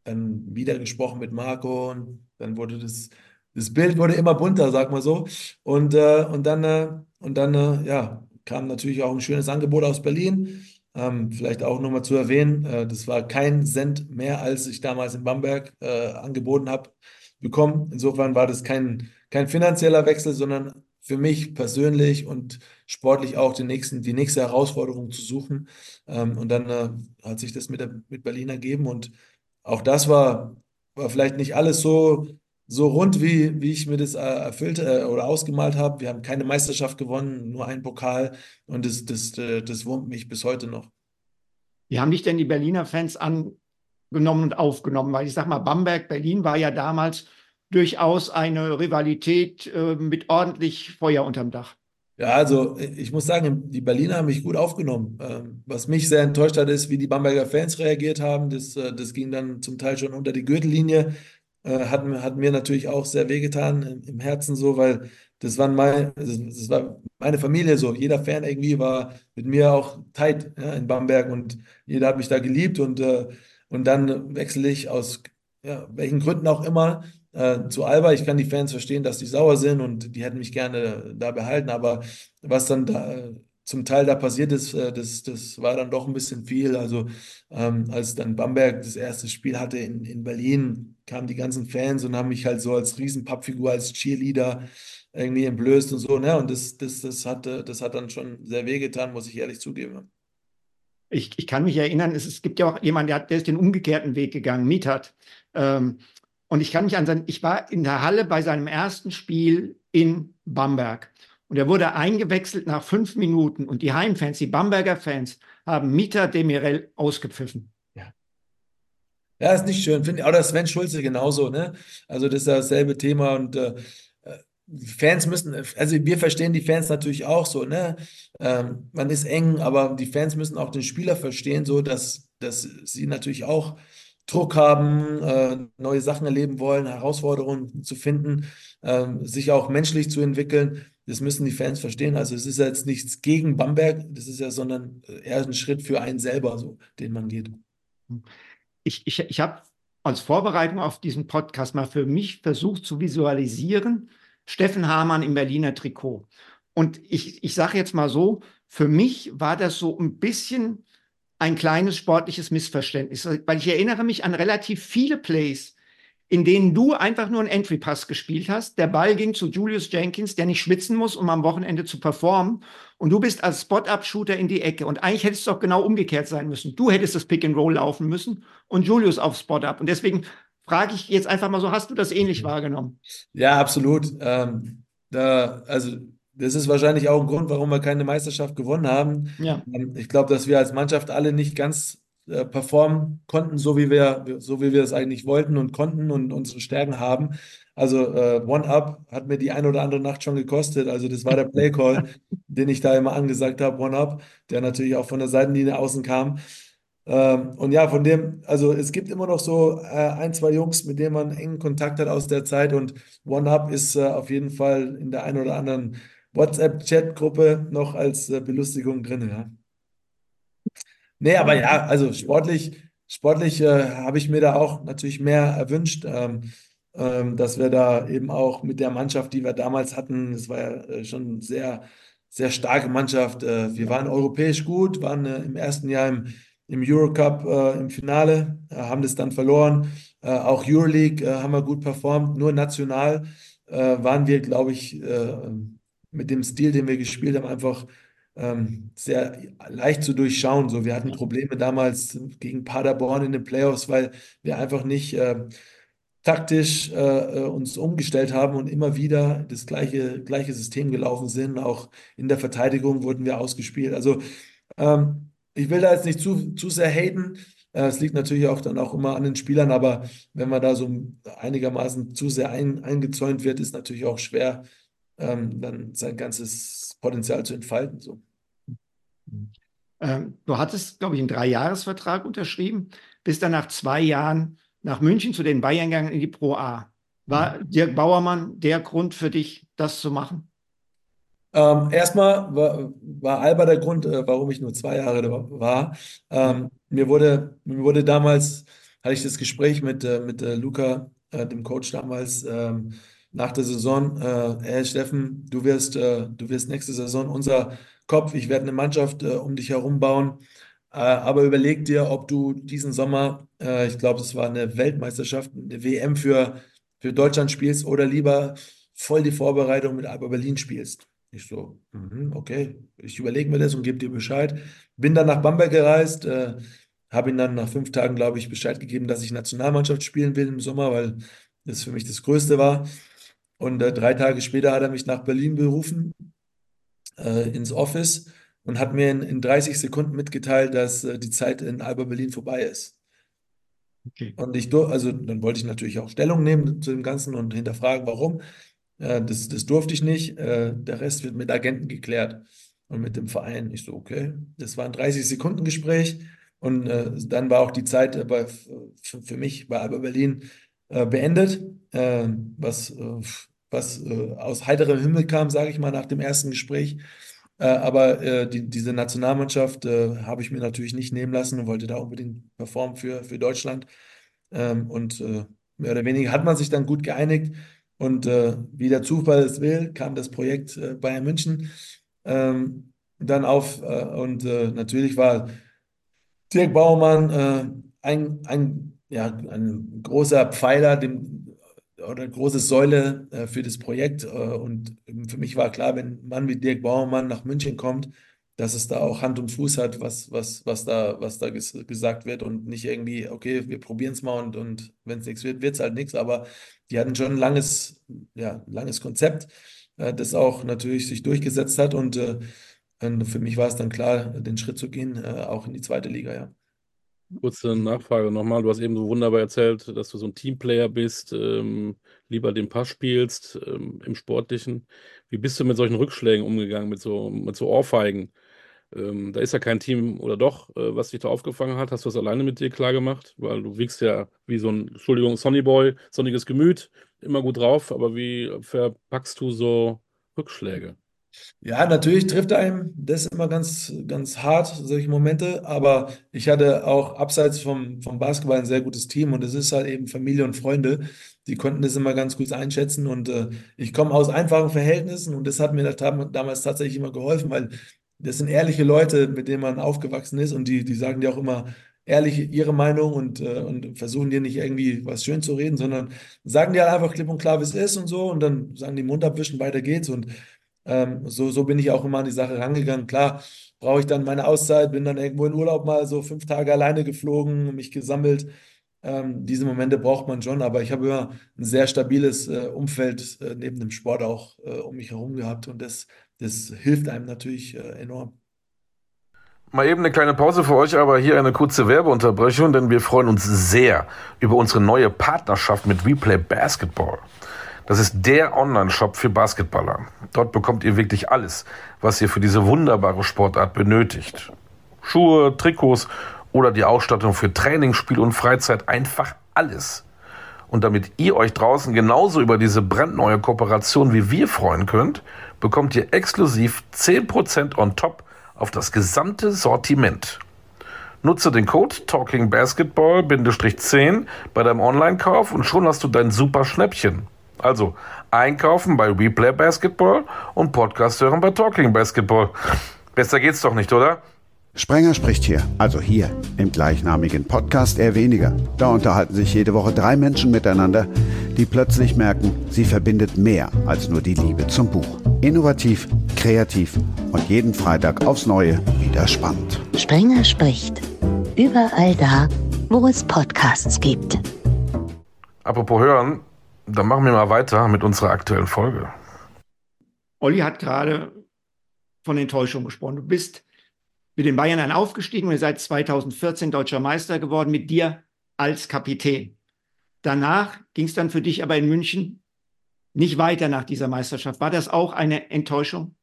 dann wieder gesprochen mit Marco und dann wurde das, das Bild wurde immer bunter, sag mal so. Und, äh, und dann, äh, und dann äh, ja, kam natürlich auch ein schönes Angebot aus Berlin. Ähm, vielleicht auch nochmal zu erwähnen, äh, das war kein Cent mehr, als ich damals in Bamberg äh, angeboten habe, bekommen. Insofern war das kein, kein finanzieller Wechsel, sondern für mich persönlich und sportlich auch den nächsten, die nächste Herausforderung zu suchen. Ähm, und dann äh, hat sich das mit, der, mit Berlin ergeben. Und auch das war, war vielleicht nicht alles so so rund, wie, wie ich mir das äh, erfüllt äh, oder ausgemalt habe. Wir haben keine Meisterschaft gewonnen, nur einen Pokal und das, das, äh, das wurmt mich bis heute noch. Wie haben dich denn die Berliner Fans angenommen und aufgenommen? Weil ich sag mal, Bamberg, Berlin war ja damals durchaus eine Rivalität äh, mit ordentlich Feuer unterm Dach. Ja, also ich muss sagen, die Berliner haben mich gut aufgenommen. Ähm, was mich sehr enttäuscht hat, ist, wie die Bamberger Fans reagiert haben. Das, äh, das ging dann zum Teil schon unter die Gürtellinie. Äh, hat, hat mir natürlich auch sehr wehgetan im, im Herzen so, weil das, waren mein, das, war meine Familie so. Jeder Fan irgendwie war mit mir auch tight ja, in Bamberg und jeder hat mich da geliebt und, äh, und dann wechsle ich aus ja, welchen Gründen auch immer äh, zu Alba. Ich kann die Fans verstehen, dass die sauer sind und die hätten mich gerne da behalten, aber was dann da zum Teil da passiert ist, äh, das, das war dann doch ein bisschen viel. Also ähm, als dann Bamberg das erste Spiel hatte in, in Berlin, kamen die ganzen Fans und haben mich halt so als Riesenpappfigur, als Cheerleader irgendwie entblößt und so. Ne? Und das, das, das, hat, das hat dann schon sehr wehgetan, muss ich ehrlich zugeben. Ich, ich kann mich erinnern, es, es gibt ja auch jemanden, der, hat, der ist den umgekehrten Weg gegangen, Mietat. Ähm, und ich kann mich an sein, ich war in der Halle bei seinem ersten Spiel in Bamberg. Und er wurde eingewechselt nach fünf Minuten. Und die Heimfans, die Bamberger Fans, haben Mieter Demirel ausgepfiffen. Ja. Ja, ist nicht schön. Finde oder Sven Schulze genauso, ne? Also das ist dasselbe Thema und äh, Fans müssen, also wir verstehen die Fans natürlich auch so, ne? Ähm, man ist eng, aber die Fans müssen auch den Spieler verstehen, so dass, dass sie natürlich auch Druck haben, äh, neue Sachen erleben wollen, Herausforderungen zu finden, äh, sich auch menschlich zu entwickeln. Das müssen die Fans verstehen. Also es ist jetzt nichts gegen Bamberg, das ist ja, sondern eher ein Schritt für einen selber, so, den man geht. Ich, ich, ich habe als Vorbereitung auf diesen Podcast mal für mich versucht zu visualisieren, Steffen Hamann im Berliner Trikot. Und ich, ich sage jetzt mal so, für mich war das so ein bisschen ein kleines sportliches Missverständnis, weil ich erinnere mich an relativ viele Plays, in denen du einfach nur einen Entry-Pass gespielt hast. Der Ball ging zu Julius Jenkins, der nicht schwitzen muss, um am Wochenende zu performen. Und du bist als Spot-Up-Shooter in die Ecke. Und eigentlich hättest du doch genau umgekehrt sein müssen. Du hättest das Pick-and-Roll laufen müssen und Julius auf Spot-Up. Und deswegen frage ich jetzt einfach mal so, hast du das ähnlich wahrgenommen? Ja, absolut. Ähm, da, also das ist wahrscheinlich auch ein Grund, warum wir keine Meisterschaft gewonnen haben. Ja. Ähm, ich glaube, dass wir als Mannschaft alle nicht ganz äh, performen konnten, so wie wir, so wie wir es eigentlich wollten und konnten und unsere Stärken haben. Also äh, One-Up hat mir die ein oder andere Nacht schon gekostet. Also das war der Play-Call, den ich da immer angesagt habe, One-Up, der natürlich auch von der Seitenlinie außen kam. Ähm, und ja, von dem, also es gibt immer noch so äh, ein, zwei Jungs, mit denen man engen Kontakt hat aus der Zeit und One-Up ist äh, auf jeden Fall in der einen oder anderen WhatsApp-Chat-Gruppe noch als äh, Belustigung drin, ja. Nee, aber ja, also sportlich, sportlich äh, habe ich mir da auch natürlich mehr erwünscht, ähm, ähm, dass wir da eben auch mit der Mannschaft, die wir damals hatten, es war ja äh, schon sehr, sehr starke Mannschaft. Äh, wir waren europäisch gut, waren äh, im ersten Jahr im im Eurocup äh, im Finale, äh, haben das dann verloren. Auch Euroleague haben wir gut performt. Nur national waren wir, glaube ich, mit dem Stil, den wir gespielt haben, einfach sehr leicht zu durchschauen. So, wir hatten Probleme damals gegen Paderborn in den Playoffs, weil wir einfach nicht taktisch uns umgestellt haben und immer wieder das gleiche, gleiche System gelaufen sind. Auch in der Verteidigung wurden wir ausgespielt. Also ähm, ich will da jetzt nicht zu, zu sehr haten. Äh, es liegt natürlich auch dann auch immer an den Spielern, aber wenn man da so einigermaßen zu sehr ein, eingezäunt wird, ist natürlich auch schwer, ähm, dann sein ganzes Potenzial zu entfalten. So. Ähm, du hattest, glaube ich, einen Dreijahresvertrag unterschrieben, bist dann nach zwei Jahren nach München zu den Bayern gegangen in die Pro A. War. Dirk Bauermann der Grund für dich, das zu machen? Ähm, erstmal war, war Alba der Grund, äh, warum ich nur zwei Jahre da war. Ähm, mir wurde, mir wurde damals, hatte ich das Gespräch mit, äh, mit äh, Luca, äh, dem Coach damals, ähm, nach der Saison, äh, hey Steffen, du wirst, äh, du wirst nächste Saison unser Kopf, ich werde eine Mannschaft um dich herum bauen. aber überleg dir, ob du diesen Sommer, ich glaube, es war eine Weltmeisterschaft, eine WM für, für Deutschland spielst oder lieber voll die Vorbereitung mit Alba Berlin spielst. Ich so, mhm, okay, ich überlege mir das und gebe dir Bescheid. Bin dann nach Bamberg gereist, äh, habe ihm dann nach fünf Tagen, glaube ich, Bescheid gegeben, dass ich Nationalmannschaft spielen will im Sommer, weil das für mich das Größte war. Und äh, drei Tage später hat er mich nach Berlin berufen, äh, ins Office und hat mir in, in 30 Sekunden mitgeteilt, dass äh, die Zeit in Alba Berlin vorbei ist. Okay. Und ich, also dann wollte ich natürlich auch Stellung nehmen zu dem Ganzen und hinterfragen, warum. Äh, das, das durfte ich nicht. Äh, der Rest wird mit Agenten geklärt und mit dem Verein. Ich so, okay. Das war ein 30-Sekunden-Gespräch. Und äh, dann war auch die Zeit bei, für, für mich bei Alba Berlin äh, beendet, äh, was, äh, was äh, aus heiterem Himmel kam, sage ich mal, nach dem ersten Gespräch. Äh, aber die, diese Nationalmannschaft habe ich mir natürlich nicht nehmen lassen und wollte da unbedingt performen für, für Deutschland. Ähm, und mehr oder weniger hat man sich dann gut geeinigt. Und wie der Zufall es will, kam das Projekt Bayern München ähm, dann auf. und natürlich war Dirk Baumann ein, ein, ja, ein großer Pfeiler dem, oder große Säule äh, für das Projekt. Äh, und für mich war klar, wenn ein Mann wie Dirk Baumann nach München kommt, dass es da auch Hand und Fuß hat, was, was, was da, was da ges gesagt wird und nicht irgendwie, okay, wir probieren es mal und, und wenn es nichts wird, wird es halt nichts. Aber die hatten schon ein langes, ja, langes Konzept, äh, das auch natürlich sich durchgesetzt hat. Und, äh, und für mich war es dann klar, den Schritt zu gehen, äh, auch in die zweite Liga, ja. Kurze Nachfrage nochmal. Du hast eben so wunderbar erzählt, dass du so ein Teamplayer bist, ähm, lieber den Pass spielst ähm, im Sportlichen. Wie bist du mit solchen Rückschlägen umgegangen, mit so, mit so Ohrfeigen? Ähm, da ist ja kein Team oder doch, äh, was dich da aufgefangen hat. Hast du das alleine mit dir klar gemacht? Weil du wiegst ja wie so ein, Entschuldigung, Sonnyboy, sonniges Gemüt, immer gut drauf, aber wie verpackst du so Rückschläge? Ja, natürlich trifft einem das immer ganz, ganz hart, solche Momente, aber ich hatte auch abseits vom, vom Basketball ein sehr gutes Team und es ist halt eben Familie und Freunde, die konnten das immer ganz gut einschätzen. Und äh, ich komme aus einfachen Verhältnissen und das hat mir damals tatsächlich immer geholfen, weil das sind ehrliche Leute, mit denen man aufgewachsen ist und die, die sagen dir auch immer ehrlich ihre Meinung und, äh, und versuchen dir nicht irgendwie was schön zu reden, sondern sagen dir halt einfach klipp und klar, wie es ist und so. Und dann sagen die Mund abwischen, weiter geht's. Und ähm, so, so bin ich auch immer an die Sache rangegangen. Klar, brauche ich dann meine Auszeit, bin dann irgendwo in Urlaub mal so fünf Tage alleine geflogen, mich gesammelt. Ähm, diese Momente braucht man schon, aber ich habe immer ein sehr stabiles äh, Umfeld äh, neben dem Sport auch äh, um mich herum gehabt und das, das hilft einem natürlich äh, enorm. Mal eben eine kleine Pause für euch, aber hier eine kurze Werbeunterbrechung, denn wir freuen uns sehr über unsere neue Partnerschaft mit Replay Basketball. Das ist der Online-Shop für Basketballer. Dort bekommt ihr wirklich alles, was ihr für diese wunderbare Sportart benötigt. Schuhe, Trikots oder die Ausstattung für Training, Spiel und Freizeit, einfach alles. Und damit ihr euch draußen genauso über diese brandneue Kooperation wie wir freuen könnt, bekommt ihr exklusiv 10% on top auf das gesamte Sortiment. Nutze den Code TalkingBasketball-10 bei deinem Online-Kauf und schon hast du dein super Schnäppchen. Also einkaufen bei Replay Basketball und Podcast hören bei Talking Basketball. Besser geht's doch nicht, oder? Sprenger spricht hier, also hier im gleichnamigen Podcast eher weniger. Da unterhalten sich jede Woche drei Menschen miteinander, die plötzlich merken, sie verbindet mehr als nur die Liebe zum Buch. Innovativ, kreativ und jeden Freitag aufs Neue wieder spannend. Sprenger spricht. Überall da, wo es Podcasts gibt. Apropos hören, dann machen wir mal weiter mit unserer aktuellen Folge. Olli hat gerade von Enttäuschung gesprochen. Du bist mit den Bayern dann aufgestiegen und ihr seid 2014 deutscher Meister geworden mit dir als Kapitän. Danach ging es dann für dich aber in München nicht weiter nach dieser Meisterschaft. War das auch eine Enttäuschung?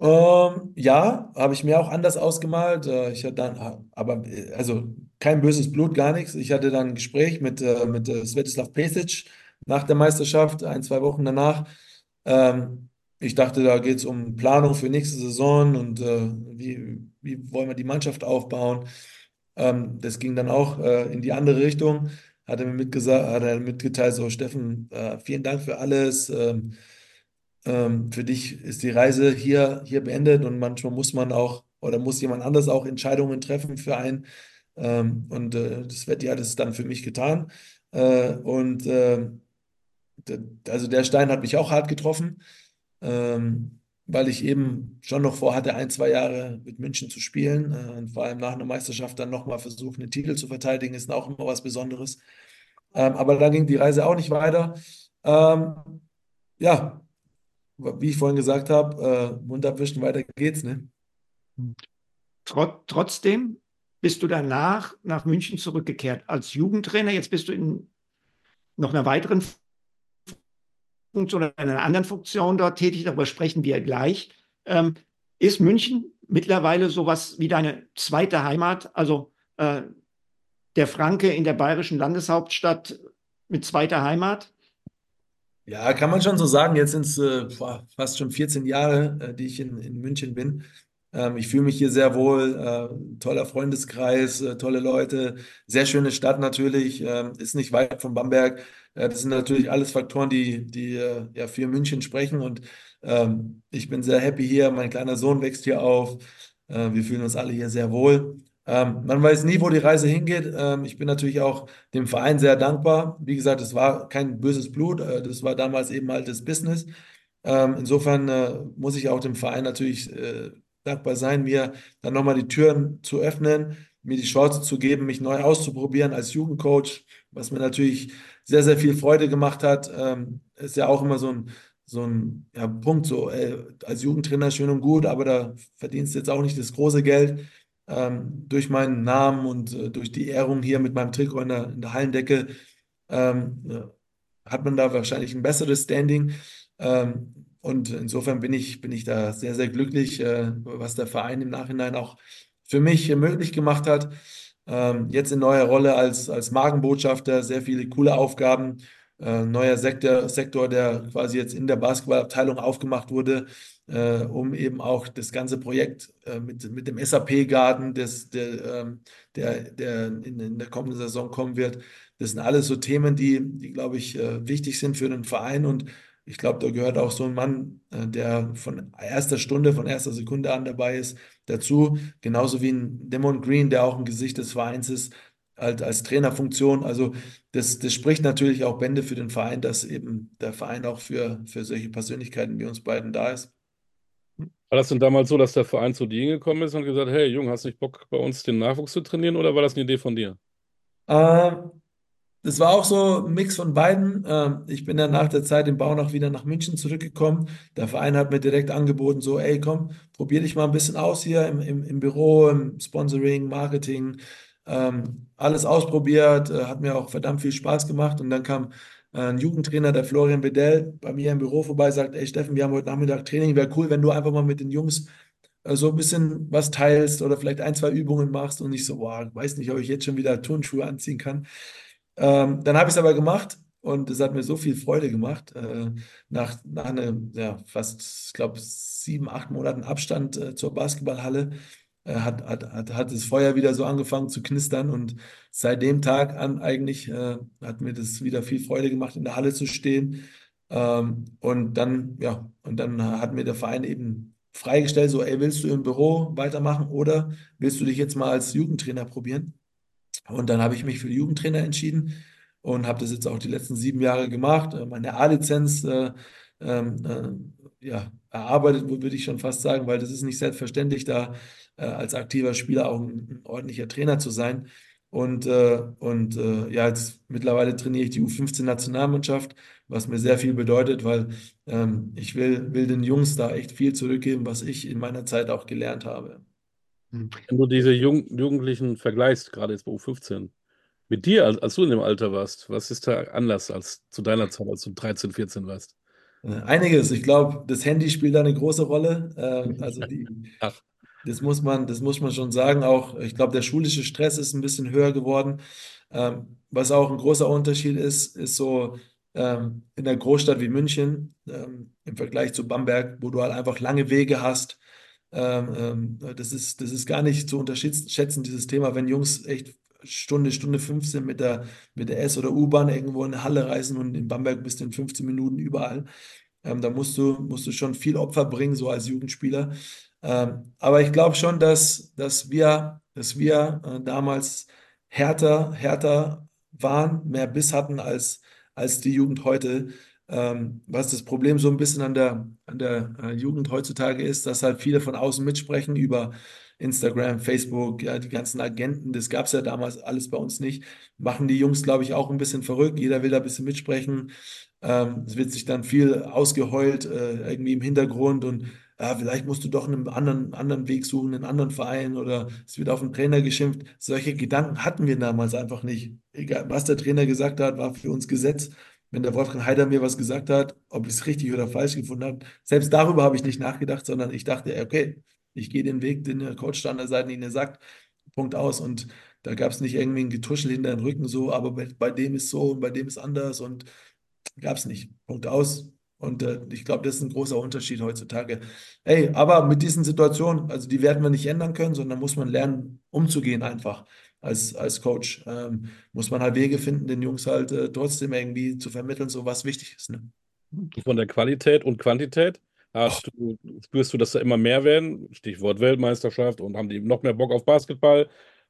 Ähm, ja, habe ich mir auch anders ausgemalt. Äh, ich hatte dann, aber äh, also kein böses Blut, gar nichts. Ich hatte dann ein Gespräch mit, äh, mit äh, Svetislav Pesic nach der Meisterschaft, ein, zwei Wochen danach. Ähm, ich dachte, da geht es um Planung für nächste Saison und äh, wie, wie wollen wir die Mannschaft aufbauen. Ähm, das ging dann auch äh, in die andere Richtung. Hat er mir mitgesagt, hat er mitgeteilt, so Steffen, äh, vielen Dank für alles. Ähm, ähm, für dich ist die Reise hier, hier beendet und manchmal muss man auch oder muss jemand anders auch Entscheidungen treffen für einen. Ähm, und äh, das wird ja das dann für mich getan. Äh, und äh, also der Stein hat mich auch hart getroffen, ähm, weil ich eben schon noch vorhatte, ein, zwei Jahre mit München zu spielen. Äh, und vor allem nach einer Meisterschaft dann nochmal versuchen, den Titel zu verteidigen, ist auch immer was Besonderes. Ähm, aber da ging die Reise auch nicht weiter. Ähm, ja, wie ich vorhin gesagt habe, äh, Mund abwischen, weiter geht's. Ne? Trot, trotzdem bist du danach nach München zurückgekehrt als Jugendtrainer. Jetzt bist du in noch einer weiteren Funktion oder einer anderen Funktion dort tätig. Darüber sprechen wir gleich. Ähm, ist München mittlerweile sowas wie deine zweite Heimat? Also äh, der Franke in der bayerischen Landeshauptstadt mit zweiter Heimat? Ja, kann man schon so sagen. Jetzt sind es äh, fast schon 14 Jahre, äh, die ich in, in München bin. Ähm, ich fühle mich hier sehr wohl. Äh, toller Freundeskreis, äh, tolle Leute, sehr schöne Stadt natürlich. Ähm, ist nicht weit von Bamberg. Äh, das sind natürlich alles Faktoren, die, die äh, ja, für München sprechen. Und ähm, ich bin sehr happy hier. Mein kleiner Sohn wächst hier auf. wir fühlen uns alle hier sehr wohl. Ähm, man weiß nie, wo die Reise hingeht. Ähm, ich bin natürlich auch dem Verein sehr dankbar. Wie gesagt, es war kein böses Blut, äh, das war damals eben halt das Business. Ähm, insofern äh, muss ich auch dem Verein natürlich äh, dankbar sein, mir dann nochmal die Türen zu öffnen, mir die Chance zu geben, mich neu auszuprobieren als Jugendcoach, was mir natürlich sehr, sehr viel Freude gemacht hat. Ähm, ist ja auch immer so ein, so ein ja, Punkt, so ey, als Jugendtrainer schön und gut, aber da verdienst du jetzt auch nicht das große Geld ähm, durch meinen Namen und äh, durch die Ehrung hier mit meinem Trikot in der, in der Hallendecke ähm, hat man da wahrscheinlich ein besseres Standing. Ähm, und insofern bin ich, bin ich da sehr, sehr glücklich, äh, was der Verein im Nachhinein auch für mich möglich gemacht hat. Ähm, jetzt in neuer Rolle als, als Markenbotschafter, sehr viele coole Aufgaben. Äh, neuer Sektor, Sektor, der quasi jetzt in der Basketballabteilung aufgemacht wurde, äh, um eben auch das ganze Projekt äh, mit, mit dem SAP-Garten, der, ähm, der, der in, in, der kommenden Saison kommen wird. Das sind alles so Themen, die, die glaube ich, äh, wichtig sind für den Verein. Und ich glaube, da gehört auch so ein Mann, äh, der von erster Stunde, von erster Sekunde an dabei ist, dazu. Genauso wie ein Demon Green, der auch ein Gesicht des Vereins ist, halt als Trainerfunktion. Also das, das spricht natürlich auch Bände für den Verein, dass eben der Verein auch für, für solche Persönlichkeiten wie uns beiden da ist. War das denn damals so, dass der Verein zu dir gekommen ist und gesagt, hey Jung, hast du nicht Bock bei uns den Nachwuchs zu trainieren oder war das eine Idee von dir? Ähm, das war auch so ein Mix von beiden. Ähm, ich bin dann nach der Zeit im Bau noch wieder nach München zurückgekommen. Der Verein hat mir direkt angeboten, so, ey, komm, probier dich mal ein bisschen aus hier im, im, im Büro, im Sponsoring, Marketing. Ähm, alles ausprobiert, äh, hat mir auch verdammt viel Spaß gemacht. Und dann kam ein Jugendtrainer, der Florian Bedell, bei mir im Büro vorbei, sagt, ey Steffen, wir haben heute Nachmittag Training, wäre cool, wenn du einfach mal mit den Jungs äh, so ein bisschen was teilst oder vielleicht ein, zwei Übungen machst und ich so, boah, weiß nicht, ob ich jetzt schon wieder Turnschuhe anziehen kann. Ähm, dann habe ich es aber gemacht und es hat mir so viel Freude gemacht. Äh, nach, nach einem, ja, fast, ich glaube, sieben, acht Monaten Abstand äh, zur Basketballhalle äh, hat, hat, hat, hat das Feuer wieder so angefangen zu knistern und seit dem Tag an eigentlich äh, hat mir das wieder viel Freude gemacht, in der Halle zu stehen. Ähm, und dann, ja, und dann hat mir der Verein eben freigestellt, so, ey, willst du im Büro weitermachen oder willst du dich jetzt mal als Jugendtrainer probieren? Und dann habe ich mich für Jugendtrainer entschieden und habe das jetzt auch die letzten sieben Jahre gemacht. Äh, meine A-Lizenz äh, ähm, äh, ja, erarbeitet, würde ich schon fast sagen, weil das ist nicht selbstverständlich, da äh, als aktiver Spieler auch ein, ein, ordentlicher Trainer zu sein. Und, äh, und äh, ja, jetzt mittlerweile trainiere ich die U15-Nationalmannschaft, was mir sehr viel bedeutet, weil ähm, ich will, will den Jungs da echt viel zurückgeben, was ich in meiner Zeit auch gelernt habe. Wenn du diese Jung Jugendlichen vergleichst, gerade jetzt bei U15, mit dir, als, als, du in dem Alter warst, was ist da anders als zu deiner Zeit, als du 13, 14 warst? Äh, einiges. Ich glaube, das Handy spielt da eine große Rolle. Äh, also die. Das muss man, das muss man schon sagen. Auch, ich glaube, der schulische Stress ist ein bisschen höher geworden. Ähm, was auch ein großer Unterschied ist, ist so ähm, in der Großstadt wie München ähm, im Vergleich zu Bamberg, wo du halt einfach lange Wege hast. Ähm, ähm, das ist, das ist gar nicht zu unterschätzen, dieses Thema, wenn Jungs echt Stunde, Stunde 15 mit der, mit der S- oder U-Bahn irgendwo in eine Halle reisen und in Bamberg bist du in 15 Minuten überall. Ähm, da musst du, musst du schon viel Opfer bringen, so als Jugendspieler. Ähm, aber ich glaube schon, dass, dass wir, dass wir äh, damals härter, härter waren, mehr Biss hatten als, als die Jugend heute. Ähm, was das Problem so ein bisschen an der, an der äh, Jugend heutzutage ist, dass halt viele von außen mitsprechen über Instagram, Facebook, ja, die ganzen Agenten, das gab es ja damals alles bei uns nicht, machen die Jungs, glaube ich, auch ein bisschen verrückt. Jeder will da ein bisschen mitsprechen. Ähm, es wird sich dann viel ausgeheult, äh, irgendwie im Hintergrund und ja, vielleicht musst du doch einen anderen, anderen Weg suchen, einen anderen Verein oder es wird auf den Trainer geschimpft. Solche Gedanken hatten wir damals einfach nicht. Egal, was der Trainer gesagt hat, war für uns Gesetz. Wenn der Wolfgang Heider mir was gesagt hat, ob ich es richtig oder falsch gefunden habe, selbst darüber habe ich nicht nachgedacht, sondern ich dachte, okay, ich gehe den Weg, den der Coach an der Seitenlinie sagt, Punkt aus. Und da gab es nicht irgendwie ein Getuschel hinter den Rücken so, aber bei, bei dem ist so und bei dem ist anders und gab es nicht. Punkt aus. Und äh, ich glaube, das ist ein großer Unterschied heutzutage. Ey, aber mit diesen Situationen, also die werden wir nicht ändern können, sondern muss man lernen, umzugehen einfach. Als, als Coach ähm, muss man halt Wege finden, den Jungs halt äh, trotzdem irgendwie zu vermitteln, so was wichtig ist. Ne? Von der Qualität und Quantität hast du, spürst du, dass da immer mehr werden? Stichwort Weltmeisterschaft und haben die noch mehr Bock auf Basketball?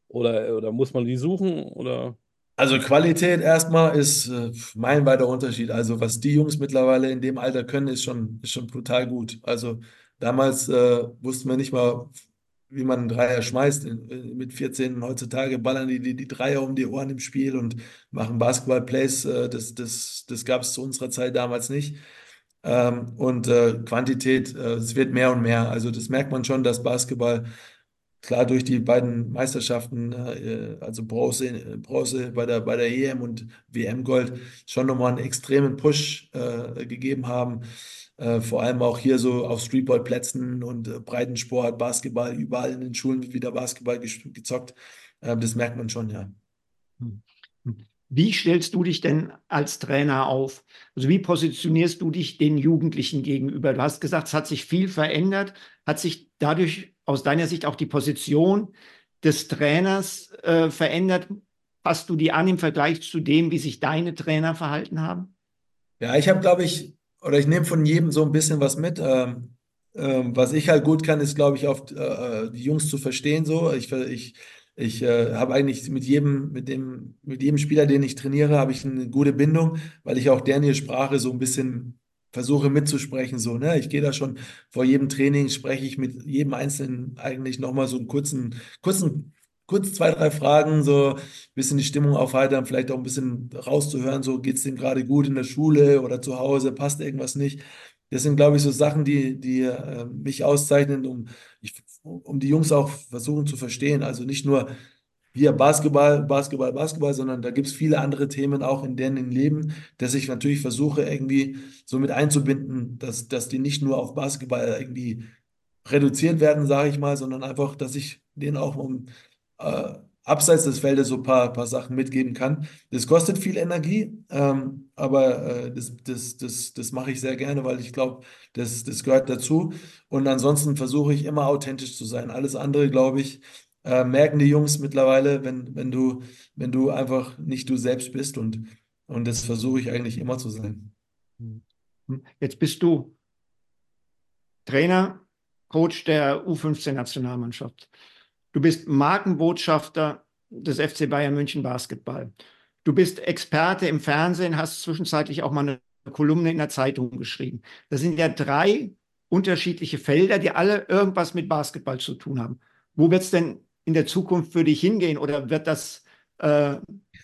Oder, oder muss man die suchen? Oder? Also Qualität erstmal ist äh, meilenweiter Unterschied. Also was die Jungs mittlerweile in dem Alter können, ist schon, ist schon brutal gut. Also damals äh, wussten wir nicht mal, wie man einen Dreier schmeißt. Mit 14 heutzutage ballern die, die die Dreier um die Ohren im Spiel und machen Basketball-Plays. Äh, das das, das gab es zu unserer Zeit damals nicht. Ähm, und äh, Quantität, äh, es wird mehr und mehr. Also das merkt man schon, dass Basketball klar durch die beiden Meisterschaften, also Bronze, Bronze bei der, bei der EM und WM Gold, schon nochmal einen extremen Push gegeben haben. Äh, vor allem auch hier so auf Streetballplätzen und äh, Breitensport, Basketball, überall in den Schulen wird wieder Basketball gezockt. Äh, das merkt man schon, ja. Hm. Wie stellst du dich denn als Trainer auf? Also wie positionierst du dich den Jugendlichen gegenüber? Du hast gesagt, es hat sich viel verändert. Hat sich dadurch aus deiner Sicht auch die Position des Trainers äh, verändert? Passt du die an im Vergleich zu dem, wie sich deine Trainer verhalten haben? Ja, ich habe, glaube ich, oder ich nehme von jedem so ein bisschen was mit. Ähm, ähm, was ich halt gut kann, ist, glaube ich, auf äh, die Jungs zu verstehen. So, ich, ich ich äh, habe eigentlich mit jedem, mit dem, mit jedem Spieler, den ich trainiere, habe ich eine gute Bindung, weil ich auch deren Sprache so ein bisschen versuche mitzusprechen. So, ne? Ich gehe da schon vor jedem Training, spreche ich mit jedem Einzelnen eigentlich nochmal so einen kurzen, kurzen, kurz zwei, drei Fragen, so ein bisschen die Stimmung aufheitern, vielleicht auch ein bisschen rauszuhören, so geht es dem gerade gut in der Schule oder zu Hause, passt irgendwas nicht. Das sind, glaube ich, so Sachen, die, die äh, mich auszeichnen, um, ich, um die Jungs auch versuchen zu verstehen. Also nicht nur hier Basketball, Basketball, Basketball, sondern da gibt es viele andere Themen auch in deren Leben, dass ich natürlich versuche, irgendwie so mit einzubinden, dass, dass die nicht nur auf Basketball irgendwie reduziert werden, sage ich mal, sondern einfach, dass ich denen auch um äh, abseits des Feldes so ein paar, paar Sachen mitgeben kann. Das kostet viel Energie, ähm, aber äh, das, das, das, das mache ich sehr gerne, weil ich glaube, das, das gehört dazu. Und ansonsten versuche ich immer authentisch zu sein. Alles andere, glaube ich, äh, merken die Jungs mittlerweile, wenn, wenn, du, wenn du einfach nicht du selbst bist. Und, und das versuche ich eigentlich immer zu sein. Jetzt bist du Trainer, Coach der U15-Nationalmannschaft. Du bist Markenbotschafter des FC Bayern München Basketball. Du bist Experte im Fernsehen, hast zwischenzeitlich auch mal eine Kolumne in der Zeitung geschrieben. Das sind ja drei unterschiedliche Felder, die alle irgendwas mit Basketball zu tun haben. Wo wird es denn in der Zukunft für dich hingehen oder wird das äh,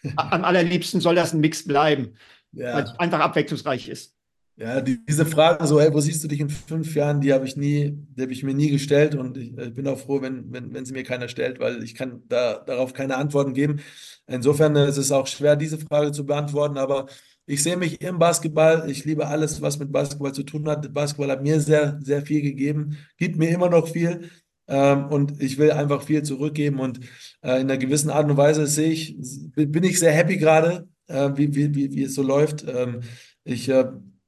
am allerliebsten soll das ein Mix bleiben, ja. weil es einfach abwechslungsreich ist? Ja, die, diese Frage so, hey, wo siehst du dich in fünf Jahren, die habe ich nie, die habe ich mir nie gestellt und ich, ich äh, bin auch froh, wenn, wenn, wenn sie mir keiner stellt, weil ich kann da, darauf keine Antworten geben. Insofern äh, ist es auch schwer, diese Frage zu beantworten, aber ich sehe mich im Basketball. Ich liebe alles, was mit Basketball zu tun hat. Basketball hat mir sehr, sehr viel gegeben, gibt mir immer noch viel. Ähm, und ich will einfach viel zurückgeben. Und äh, in einer gewissen Art und Weise sehe ich, bin ich sehr happy gerade, äh, wie, wie, wie, wie es so läuft. Ähm, ich äh,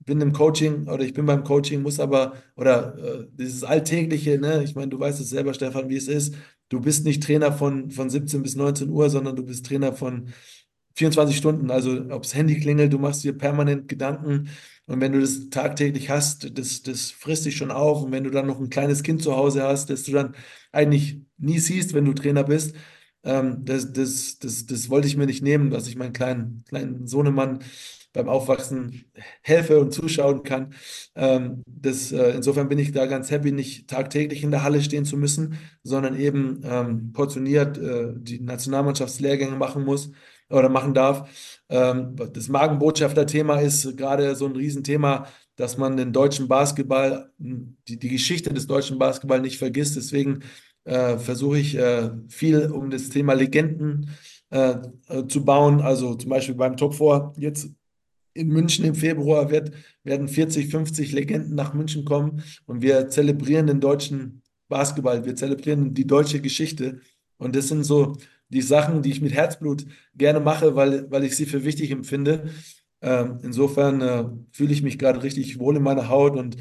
bin im Coaching oder ich bin beim Coaching, muss aber, oder äh, dieses Alltägliche, ne, ich meine, du weißt es selber, Stefan, wie es ist. Du bist nicht Trainer von, von 17 bis 19 Uhr, sondern du bist Trainer von 24 Stunden. Also ob das Handy klingelt, du machst dir permanent Gedanken. Und wenn du das tagtäglich hast, das, das frisst dich schon auf. Und wenn du dann noch ein kleines Kind zu Hause hast, das du dann eigentlich nie siehst, wenn du Trainer bist, ähm, das, das, das, das wollte ich mir nicht nehmen, dass ich meinen kleinen, kleinen Sohnemann beim Aufwachsen helfe und zuschauen kann. Ähm, das, äh, insofern bin ich da ganz happy, nicht tagtäglich in der Halle stehen zu müssen, sondern eben ähm, portioniert äh, die Nationalmannschaftslehrgänge machen muss oder machen darf. Ähm, das Magenbotschafter-Thema ist gerade so ein Riesenthema, dass man den deutschen Basketball, die, die Geschichte des deutschen Basketball nicht vergisst. Deswegen äh, versuche ich äh, viel um das Thema Legenden äh, äh zu bauen. Also zum Beispiel beim Top 4 jetzt in München im Februar wird, werden 40, 50 Legenden nach München kommen und wir zelebrieren den deutschen Basketball, wir zelebrieren die deutsche Geschichte. Und das sind so die Sachen, die ich mit Herzblut gerne mache, weil, weil ich sie für wichtig empfinde. Ähm, insofern äh, fühle ich mich gerade richtig wohl in meiner Haut und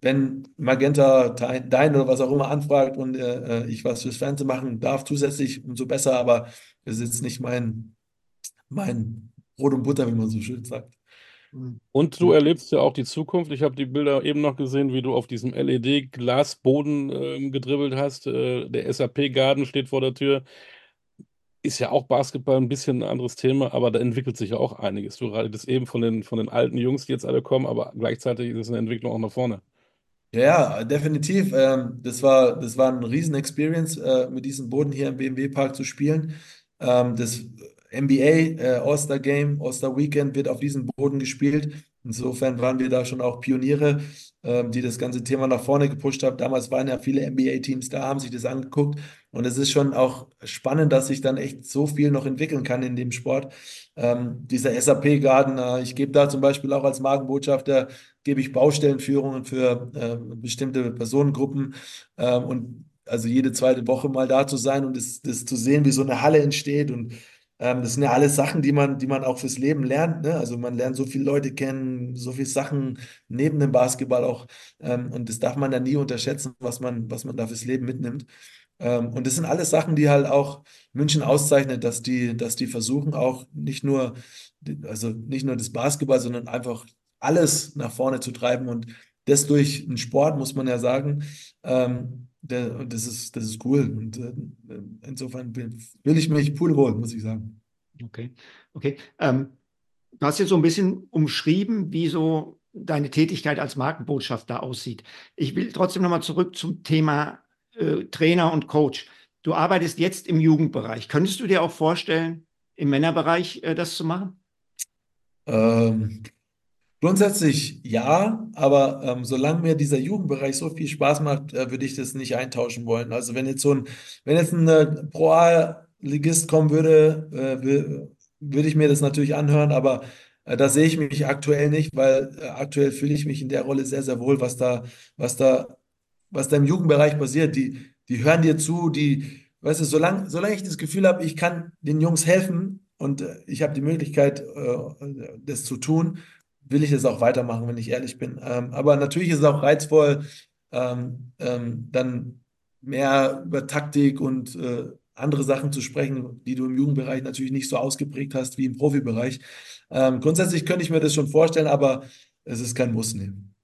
wenn Magenta Dein oder was auch immer anfragt und äh, äh, ich was fürs Fernsehen machen darf, zusätzlich, umso besser, aber es ist jetzt nicht mein, mein Brot und Butter, wie man so schön sagt. Und du erlebst ja auch die Zukunft. Ich habe die Bilder eben noch gesehen, wie du auf diesem LED-Glasboden äh, gedribbelt hast. Äh, der SAP-Garden steht vor der Tür. Ist ja auch Basketball ein bisschen ein anderes Thema, aber da entwickelt sich ja auch einiges. Du redest eben von den, von den alten Jungs, die jetzt alle kommen, aber gleichzeitig ist es eine Entwicklung auch nach vorne. Ja, definitiv. Ähm, das war, das war eine Riesen-Experience, äh, mit diesem Boden hier im BMW Park zu spielen. Ähm, das NBA äh, All-Star Game, All-Star Weekend wird auf diesem Boden gespielt. Insofern waren wir da schon auch Pioniere, ähm, die das ganze Thema nach vorne gepusht haben. Damals waren ja viele NBA-Teams da, haben sich das angeguckt. Und es ist schon auch spannend, dass sich dann echt so viel noch entwickeln kann in dem Sport. Ähm, dieser SAP-Garden, äh, ich gebe da zum Beispiel auch als Markenbotschafter, gebe ich Baustellenführungen für äh, bestimmte Personengruppen. Ähm, und also jede zweite Woche mal da zu sein und das, das zu sehen, wie so eine Halle entsteht und ähm, das sind ja alles Sachen, die man, die man auch fürs Leben lernt. Ne? Also man lernt so viele Leute kennen, so viele Sachen neben dem Basketball auch. Ähm, und das darf man ja nie unterschätzen, was man, was man da fürs Leben mitnimmt. Ähm, und das sind alles Sachen, die halt auch München auszeichnet, dass die, dass die versuchen auch nicht nur, also nicht nur das Basketball, sondern einfach alles nach vorne zu treiben. Und das durch einen Sport, muss man ja sagen. Ähm, der, das, ist, das ist cool. Und äh, insofern will ich mich pudelwohl, muss ich sagen. Okay, okay. Ähm, du hast jetzt so ein bisschen umschrieben, wie so deine Tätigkeit als Markenbotschafter aussieht. Ich will trotzdem nochmal zurück zum Thema äh, Trainer und Coach. Du arbeitest jetzt im Jugendbereich. Könntest du dir auch vorstellen, im Männerbereich äh, das zu machen? Ähm, Grundsätzlich ja, aber ähm, solange mir dieser Jugendbereich so viel Spaß macht, äh, würde ich das nicht eintauschen wollen. Also wenn jetzt so ein, wenn jetzt ein äh, Pro-A-Ligist kommen würde, äh, würde ich mir das natürlich anhören, aber äh, da sehe ich mich aktuell nicht, weil äh, aktuell fühle ich mich in der Rolle sehr, sehr wohl, was da, was da, was da im Jugendbereich passiert. Die, die hören dir zu, die, weißt du, solange, solange ich das Gefühl habe, ich kann den Jungs helfen und äh, ich habe die Möglichkeit, das zu tun, will ich es auch weitermachen, wenn ich ehrlich bin. Ähm, aber natürlich ist es auch reizvoll, ähm, ähm, dann mehr über Taktik und äh, andere Sachen zu sprechen, die du im Jugendbereich natürlich nicht so ausgeprägt hast wie im Profibereich. Ähm, grundsätzlich könnte ich mir das schon vorstellen, aber es ist kein Muss nehmen.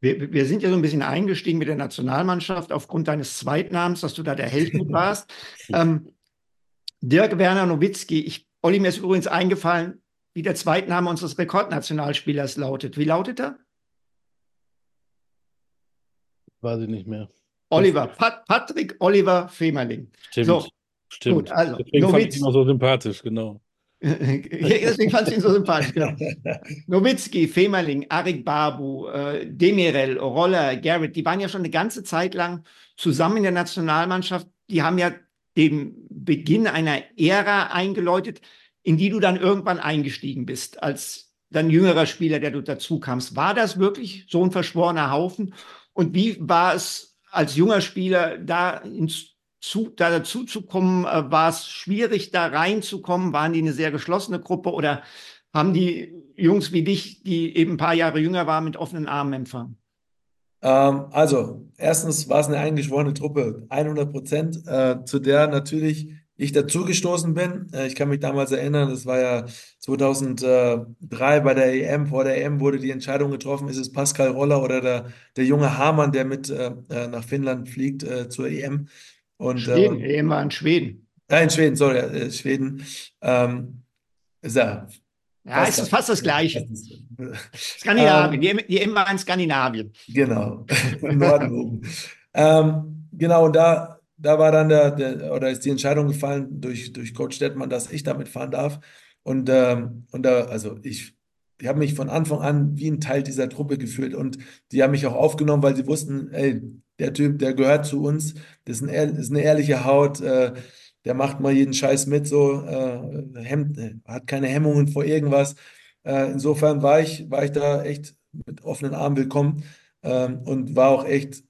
Wir, wir, sind ja so ein bisschen eingestiegen mit der Nationalmannschaft aufgrund deines Zweitnamens, dass du da der Held warst. ähm, Dirk Werner Nowitzki, ich, Olli, mir ist übrigens eingefallen, wie der Zweitname unseres Rekordnationalspielers lautet. Wie lautet er? Weiß ich nicht mehr. Oliver, Pat Patrick Oliver Femerling. Stimmt. So, Stimmt. Gut, also, Deswegen Nowitz. fand ich ihn auch so sympathisch, genau. Deswegen fand ich ihn so sympathisch, genau. Nowitzki, Femerling, Arik Babu, äh, Demirel, Roller, Garrett, die waren ja schon eine ganze Zeit lang zusammen in der Nationalmannschaft. Die haben ja den Beginn einer Ära eingeläutet in die du dann irgendwann eingestiegen bist, als dann jüngerer Spieler, der du dazu kamst. War das wirklich so ein verschworener Haufen? Und wie war es als junger Spieler da ins zu, da dazu zu kommen, äh, war es schwierig, da reinzukommen? Waren die eine sehr geschlossene Gruppe oder haben die Jungs wie dich, die eben ein paar Jahre jünger waren, mit offenen Armen empfangen? Ähm, also, erstens war es eine eingeschworene Truppe, 100 Prozent, äh, zu der natürlich ich dazugestoßen bin. Äh, ich kann mich damals erinnern, das war ja 2003 bei der EM. Vor der EM wurde die Entscheidung getroffen, ist es Pascal Roller oder der, der junge Hamann, der mit äh, äh nach Finnland fliegt äh, zur EM. Und, Schweden, äh, EM war in Schweden. Ja, in Schweden, sorry, äh, Schweden. Ähm, ist ja, ja, ist fast das Gleiche. Skandinavien, ähm, die, die EM war in Skandinavien. Genau, im Norden oben. Ähm, genau, und da da war dann der, der, oder ist die Entscheidung gefallen durch, durch Coach Stettmann, dass ich damit fahren darf. Und, ähm, und da, also ich, die haben mich von Anfang an wie ein Teil dieser Truppe gefühlt und die haben mich auch aufgenommen, weil sie wussten, ey, der Typ, der gehört zu uns, das ist, ein, ist eine ehrliche Haut, äh, der macht mal jeden Scheiß mit, so, äh, hemmt, hat keine Hemmungen vor irgendwas. Äh, insofern war ich, war ich da echt mit offenen Armen willkommen ähm, und war auch echt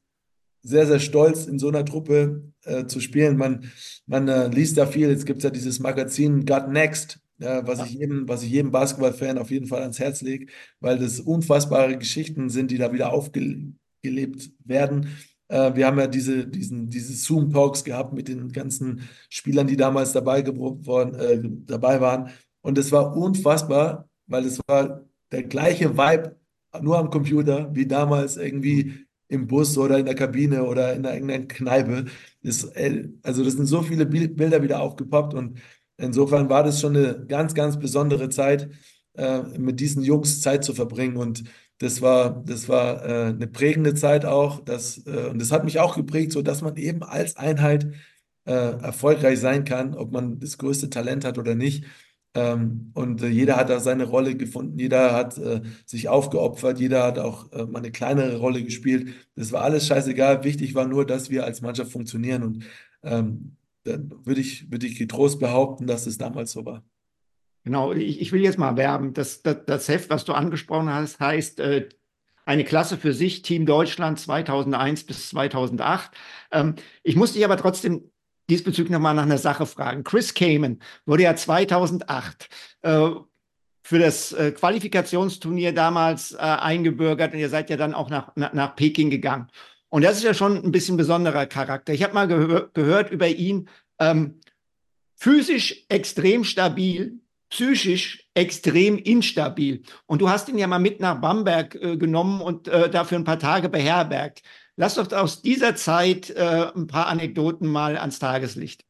sehr, sehr stolz, in so einer Truppe äh, zu spielen. Man, man äh, liest da viel. Jetzt gibt es ja dieses Magazin Got Next, ja, was, ich jedem, was ich jedem Basketballfan auf jeden Fall ans Herz lege, weil das unfassbare Geschichten sind, die da wieder aufgelebt werden. Äh, wir haben ja diese, diesen, diese Zoom-Talks gehabt mit den ganzen Spielern, die damals dabei, geworden, äh, dabei waren. Und es war unfassbar, weil es war der gleiche Vibe nur am Computer wie damals irgendwie im Bus oder in der Kabine oder in irgendeiner Kneipe. Das, äh, also das sind so viele Bilder wieder aufgepoppt und insofern war das schon eine ganz, ganz besondere Zeit, äh, mit diesen Jungs Zeit zu verbringen und das war, das war äh, eine prägende Zeit auch. Das, äh, und das hat mich auch geprägt, so dass man eben als Einheit äh, erfolgreich sein kann, ob man das größte Talent hat oder nicht. Ähm, und äh, jeder hat da seine Rolle gefunden, jeder hat äh, sich aufgeopfert, jeder hat auch äh, mal eine kleinere Rolle gespielt. Das war alles scheißegal. Wichtig war nur, dass wir als Mannschaft funktionieren. Und ähm, dann würde ich, würde ich getrost behaupten, dass es damals so war. Genau, ich, ich will jetzt mal werben. Das, das, das Heft, was du angesprochen hast, heißt äh, eine Klasse für sich, Team Deutschland 2001 bis 2008. Ähm, ich muss dich aber trotzdem diesbezüglich nochmal nach einer Sache fragen. Chris Kamen wurde ja 2008 äh, für das äh, Qualifikationsturnier damals äh, eingebürgert und ihr seid ja dann auch nach, nach, nach, Peking gegangen. Und das ist ja schon ein bisschen besonderer Charakter. Ich habe mal gehör gehört über ihn, ähm, physisch extrem stabil, psychisch extrem instabil. Und du hast ihn ja mal mit nach Bamberg äh, genommen und äh, dafür ein paar Tage beherbergt. Lass doch aus dieser Zeit äh, ein paar Anekdoten mal ans Tageslicht.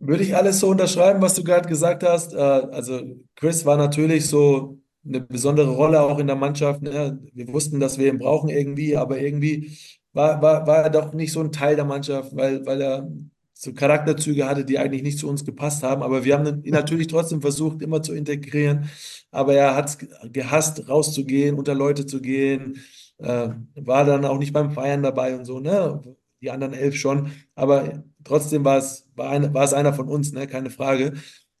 Würde ich alles so unterschreiben, was du gerade gesagt hast. Äh, also Chris war natürlich so eine besondere Rolle auch in der Mannschaft. Ne? Wir wussten, dass wir ihn brauchen irgendwie, aber irgendwie war, war, war er doch nicht so ein Teil der Mannschaft, weil, weil er so Charakterzüge hatte, die eigentlich nicht zu uns gepasst haben. Aber wir haben ihn natürlich trotzdem versucht, immer zu integrieren. Aber er hat es gehasst, rauszugehen, unter Leute zu gehen, äh, war dann auch nicht beim Feiern dabei und so, ne? Die anderen elf schon, aber trotzdem war es, war, eine, war es einer von uns, ne? Keine Frage.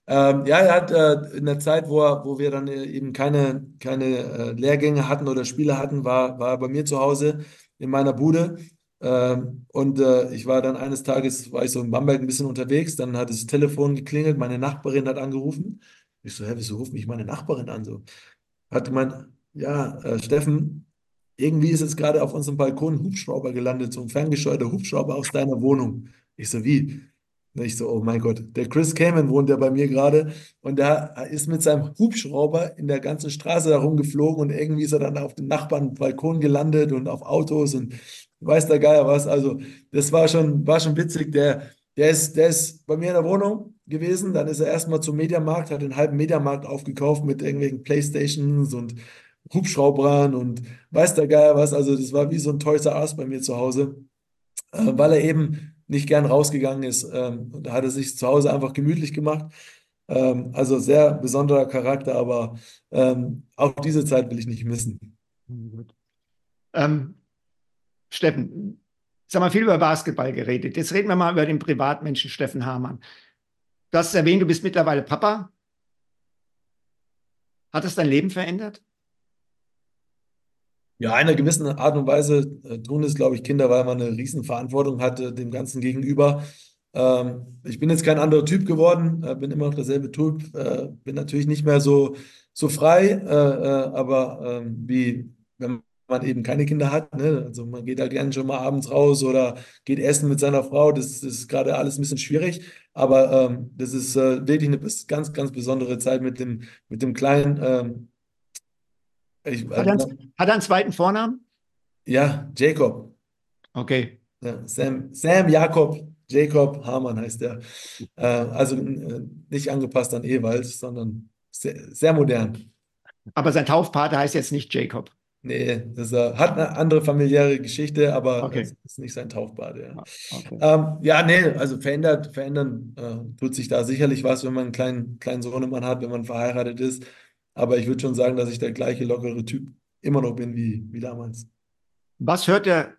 Ähm, ja, er hat äh, in der Zeit, wo, er, wo wir dann eben keine, keine äh, Lehrgänge hatten oder Spiele hatten, war, war er bei mir zu Hause in meiner Bude. Ähm, und äh, ich war dann eines Tages, war ich so in Bamberg ein bisschen unterwegs, dann hat das Telefon geklingelt, meine Nachbarin hat angerufen. Ich so, hä, wieso ruft mich meine Nachbarin an? So, hat mein, ja, äh, Steffen, irgendwie ist jetzt gerade auf unserem Balkon ein Hubschrauber gelandet, so ein ferngesteuerter Hubschrauber aus deiner Wohnung. Ich so, wie? Und ich so, oh mein Gott, der Chris Kamen wohnt ja bei mir gerade und der ist mit seinem Hubschrauber in der ganzen Straße herumgeflogen und irgendwie ist er dann auf dem Nachbarn Balkon gelandet und auf Autos und weiß der Geier was. Also das war schon, war schon witzig. Der, der, ist, der ist bei mir in der Wohnung gewesen, dann ist er erstmal zum Mediamarkt, hat den halben Mediamarkt aufgekauft mit irgendwelchen Playstations und Hubschraubern und weiß der Geier was. Also das war wie so ein Toys R bei mir zu Hause, äh, weil er eben nicht gern rausgegangen ist. Ähm, da hat er sich zu Hause einfach gemütlich gemacht. Ähm, also sehr besonderer Charakter, aber ähm, auch diese Zeit will ich nicht missen. Ähm, Steffen, sag mal viel über Basketball geredet. Jetzt reden wir mal über den Privatmenschen Steffen Hamann. Du hast erwähnt, du bist mittlerweile Papa. Hat das dein Leben verändert? Ja, in einer gewissen Art und Weise äh, tun es, glaube ich, Kinder, weil man eine Riesenverantwortung hat äh, dem Ganzen gegenüber. Ähm, ich bin jetzt kein anderer Typ geworden, äh, bin immer noch derselbe Typ, äh, bin natürlich nicht mehr so, so frei, äh, äh, aber ähm, wie wenn man eben keine Kinder hat. Ne? Also man geht halt gerne schon mal abends raus oder geht essen mit seiner Frau. Das, das ist gerade alles ein bisschen schwierig, aber ähm, das ist wirklich eine ganz, ganz besondere Zeit mit dem, mit dem Kleinen ähm, ich, hat, er einen, hat, er einen, zweiten Vornamen? Ja, Jacob. Okay. Ja, Sam, Sam Jakob Jacob Hamann heißt er. Äh, also äh, nicht angepasst an Ewald, sondern sehr, sehr, modern. Aber sein Taufpater heißt jetzt nicht Jacob. Nee, das äh, hat eine andere familiäre Geschichte, aber okay. das ist nicht sein Taufpate. Ja. Ah, okay. Ähm, ja, nee, also verändert, verändern äh, tut sich da sicherlich was, wenn man einen kleinen, kleinen Sohnemann hat, wenn man verheiratet ist. Aber ich würde schon sagen, dass ich der gleiche lockere Typ immer noch bin wie, wie damals. Was hört der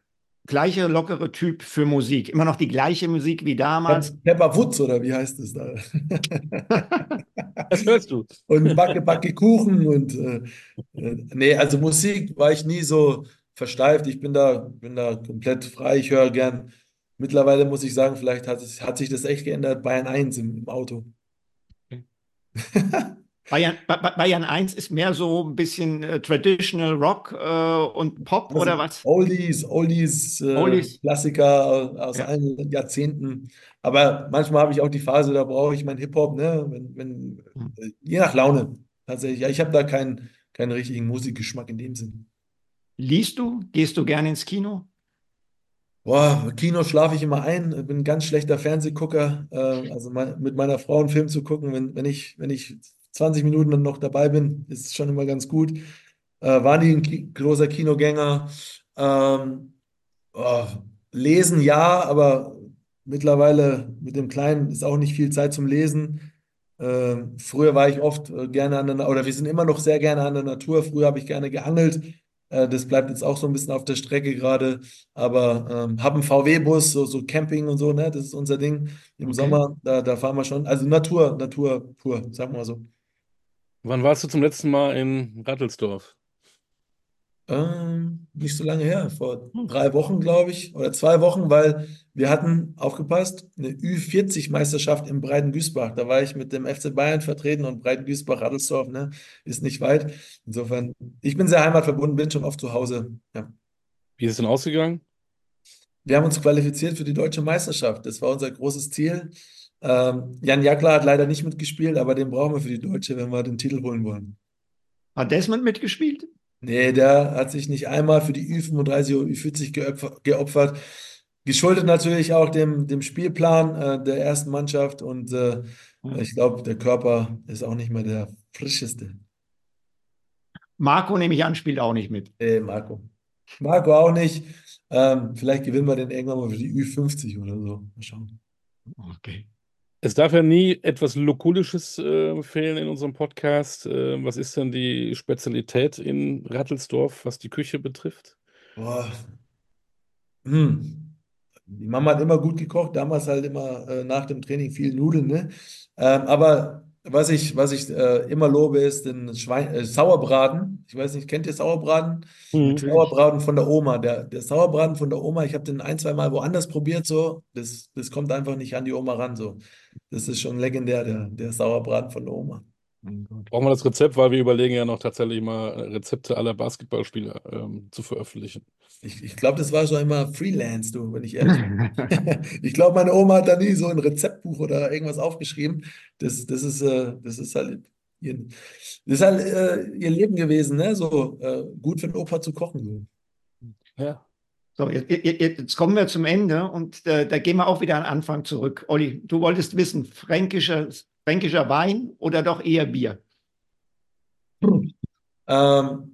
gleiche lockere Typ für Musik? Immer noch die gleiche Musik wie damals? Pepper Woods oder wie heißt es da? das hörst du. Und Backe, Backe Kuchen und äh, äh, nee, also Musik war ich nie so versteift. Ich bin da, bin da komplett frei. Ich höre gern. Mittlerweile muss ich sagen, vielleicht hat, es, hat sich das echt geändert. Bayern 1 im, im Auto. Okay. Bayern, Bayern 1 ist mehr so ein bisschen äh, Traditional Rock äh, und Pop also oder was? Oldies, Oldies, äh, Oldies. Klassiker aus ja. allen Jahrzehnten. Aber manchmal habe ich auch die Phase, da brauche ich meinen Hip-Hop, ne? Wenn, wenn, hm. je nach Laune tatsächlich. Ja, ich habe da keinen, keinen richtigen Musikgeschmack in dem Sinn. Liest du? Gehst du gerne ins Kino? Boah, Kino schlafe ich immer ein. Ich bin ein ganz schlechter Fernsehgucker. Äh, also mit meiner Frau einen Film zu gucken, wenn, wenn ich, wenn ich 20 Minuten dann noch dabei bin, ist schon immer ganz gut. Äh, war nie ein Ki großer Kinogänger. Ähm, oh, lesen ja, aber mittlerweile mit dem Kleinen ist auch nicht viel Zeit zum Lesen. Äh, früher war ich oft äh, gerne an der, oder wir sind immer noch sehr gerne an der Natur. Früher habe ich gerne geangelt. Äh, das bleibt jetzt auch so ein bisschen auf der Strecke gerade. Aber ähm, habe einen VW-Bus, so, so Camping und so, ne? Das ist unser Ding im okay. Sommer. Da, da fahren wir schon. Also Natur, Natur pur, sagen wir mal so. Wann warst du zum letzten Mal in Rattelsdorf? Ähm, nicht so lange her, vor hm. drei Wochen, glaube ich, oder zwei Wochen, weil wir hatten, aufgepasst, eine Ü40-Meisterschaft in Breiten-Güßbach. Da war ich mit dem FC Bayern vertreten und Breiten-Güßbach, Rattelsdorf, ne, ist nicht weit. Insofern, ich bin sehr heimatverbunden, bin schon oft zu Hause. Ja. Wie ist es denn ausgegangen? Wir haben uns qualifiziert für die deutsche Meisterschaft. Das war unser großes Ziel. Ähm, Jan Jakler hat leider nicht mitgespielt, aber den brauchen wir für die Deutsche, wenn wir den Titel holen wollen. Hat Desmond mitgespielt? Nee, der hat sich nicht einmal für die Ü35 oder Ü40 geopfert. Geschuldet natürlich auch dem, dem Spielplan äh, der ersten Mannschaft und äh, ich glaube, der Körper ist auch nicht mehr der frischeste. Marco, nehme ich an, spielt auch nicht mit. Nee, Marco. Marco auch nicht. Ähm, vielleicht gewinnen wir den irgendwann mal für die Ü50 oder so. Mal schauen. Okay. Es darf ja nie etwas Lokulisches äh, fehlen in unserem Podcast. Äh, was ist denn die Spezialität in Rattelsdorf, was die Küche betrifft? Boah. Hm. Die Mama hat immer gut gekocht, damals halt immer äh, nach dem Training viel Nudeln, ne? Ähm, aber was ich, was ich äh, immer lobe, ist den Schwein, äh, Sauerbraten. Ich weiß nicht, kennt ihr Sauerbraten? Mhm. Sauerbraten von der Oma. Der, der Sauerbraten von der Oma, ich habe den ein, zwei Mal woanders probiert, so. Das, das kommt einfach nicht an die Oma ran, so. Das ist schon legendär, der, der Sauerbraten von der Oma. Brauchen wir das Rezept, weil wir überlegen ja noch tatsächlich mal Rezepte aller Basketballspieler ähm, zu veröffentlichen. Ich, ich glaube, das war schon immer Freelance, du, wenn ich ehrlich bin. ich glaube, meine Oma hat da nie so ein Rezeptbuch oder irgendwas aufgeschrieben. Das, das, ist, äh, das ist halt ihr, das ist halt äh, ihr Leben gewesen, ne? So äh, gut für den Opa zu kochen. So. Ja. So, jetzt, jetzt, kommen wir zum Ende und äh, da gehen wir auch wieder an den Anfang zurück. Olli, du wolltest wissen, fränkischer, fränkischer Wein oder doch eher Bier? Ähm,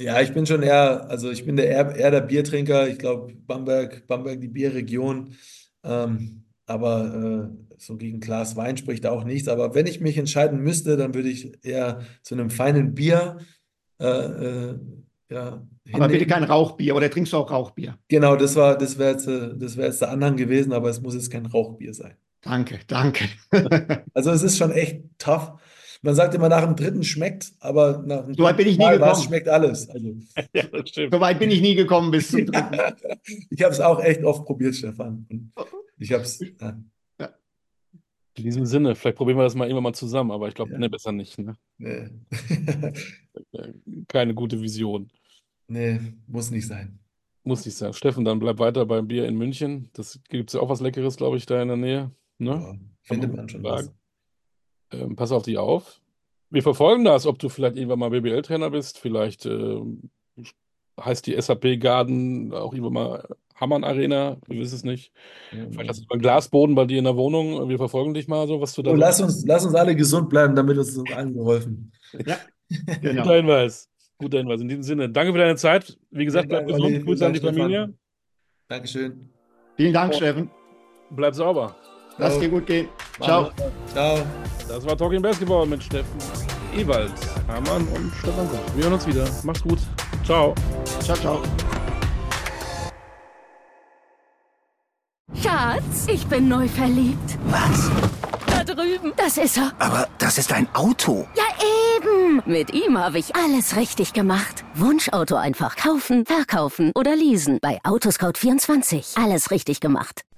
ja, ich bin schon eher, also ich bin der eher, eher der Biertrinker. Ich glaube, Bamberg, Bamberg, die Bierregion. Ähm, aber äh, so gegen Glas Wein spricht auch nichts. Aber wenn ich mich entscheiden müsste, dann würde ich eher zu einem feinen Bier. Äh, äh, ja, aber bitte kein Rauchbier oder trinkst du auch Rauchbier? Genau, das war, das wäre jetzt, das wäre jetzt der Anhang gewesen, aber es muss jetzt kein Rauchbier sein. Danke, danke. also es ist schon echt tough. Man sagt immer, nach dem dritten schmeckt, aber nach dem so weit bin ich nie Mal gekommen. schmeckt alles. Also. ja, so weit bin ich nie gekommen bis zum dritten. ich habe es auch echt oft probiert, Stefan. Ich habe es. Ja. Ja. In diesem Sinne, vielleicht probieren wir das mal irgendwann mal zusammen, aber ich glaube, ja. ne, besser nicht. Ne? Nee. Keine gute Vision. Nee, muss nicht sein. Muss nicht sein. Steffen, dann bleib weiter beim Bier in München. Das gibt es ja auch was Leckeres, glaube ich, da in der Nähe. Ne? Ja, findet man schon was. Ähm, pass auf dich auf. Wir verfolgen das, ob du vielleicht irgendwann mal BBL-Trainer bist. Vielleicht äh, heißt die SAP Garden auch irgendwann mal Hammann Arena. Wir wissen es nicht. Ja, vielleicht hast du einen Glasboden bei dir in der Wohnung. Wir verfolgen dich mal so, was du da. Oh, lass, uns, lass uns alle gesund bleiben, damit uns allen geholfen. Ja, genau. Guter Hinweis. Guter Hinweis. In diesem Sinne, danke für deine Zeit. Wie gesagt, bleib gesund. Grüße an die Familie. Dankeschön. Vielen Dank, Steffen. Bleib sauber. Lass dir gut gehen. Ciao. Ciao. Das war Talking Basketball mit Steffen Ewald, Hermann und Stefan Koch. Wir hören uns wieder. Macht's gut. Ciao. Ciao, ciao. Schatz, ich bin neu verliebt. Was? Da drüben. Das ist er. Aber das ist ein Auto. Ja. Leben. Mit ihm habe ich alles richtig gemacht. Wunschauto einfach kaufen, verkaufen oder leasen. Bei Autoscout24. Alles richtig gemacht.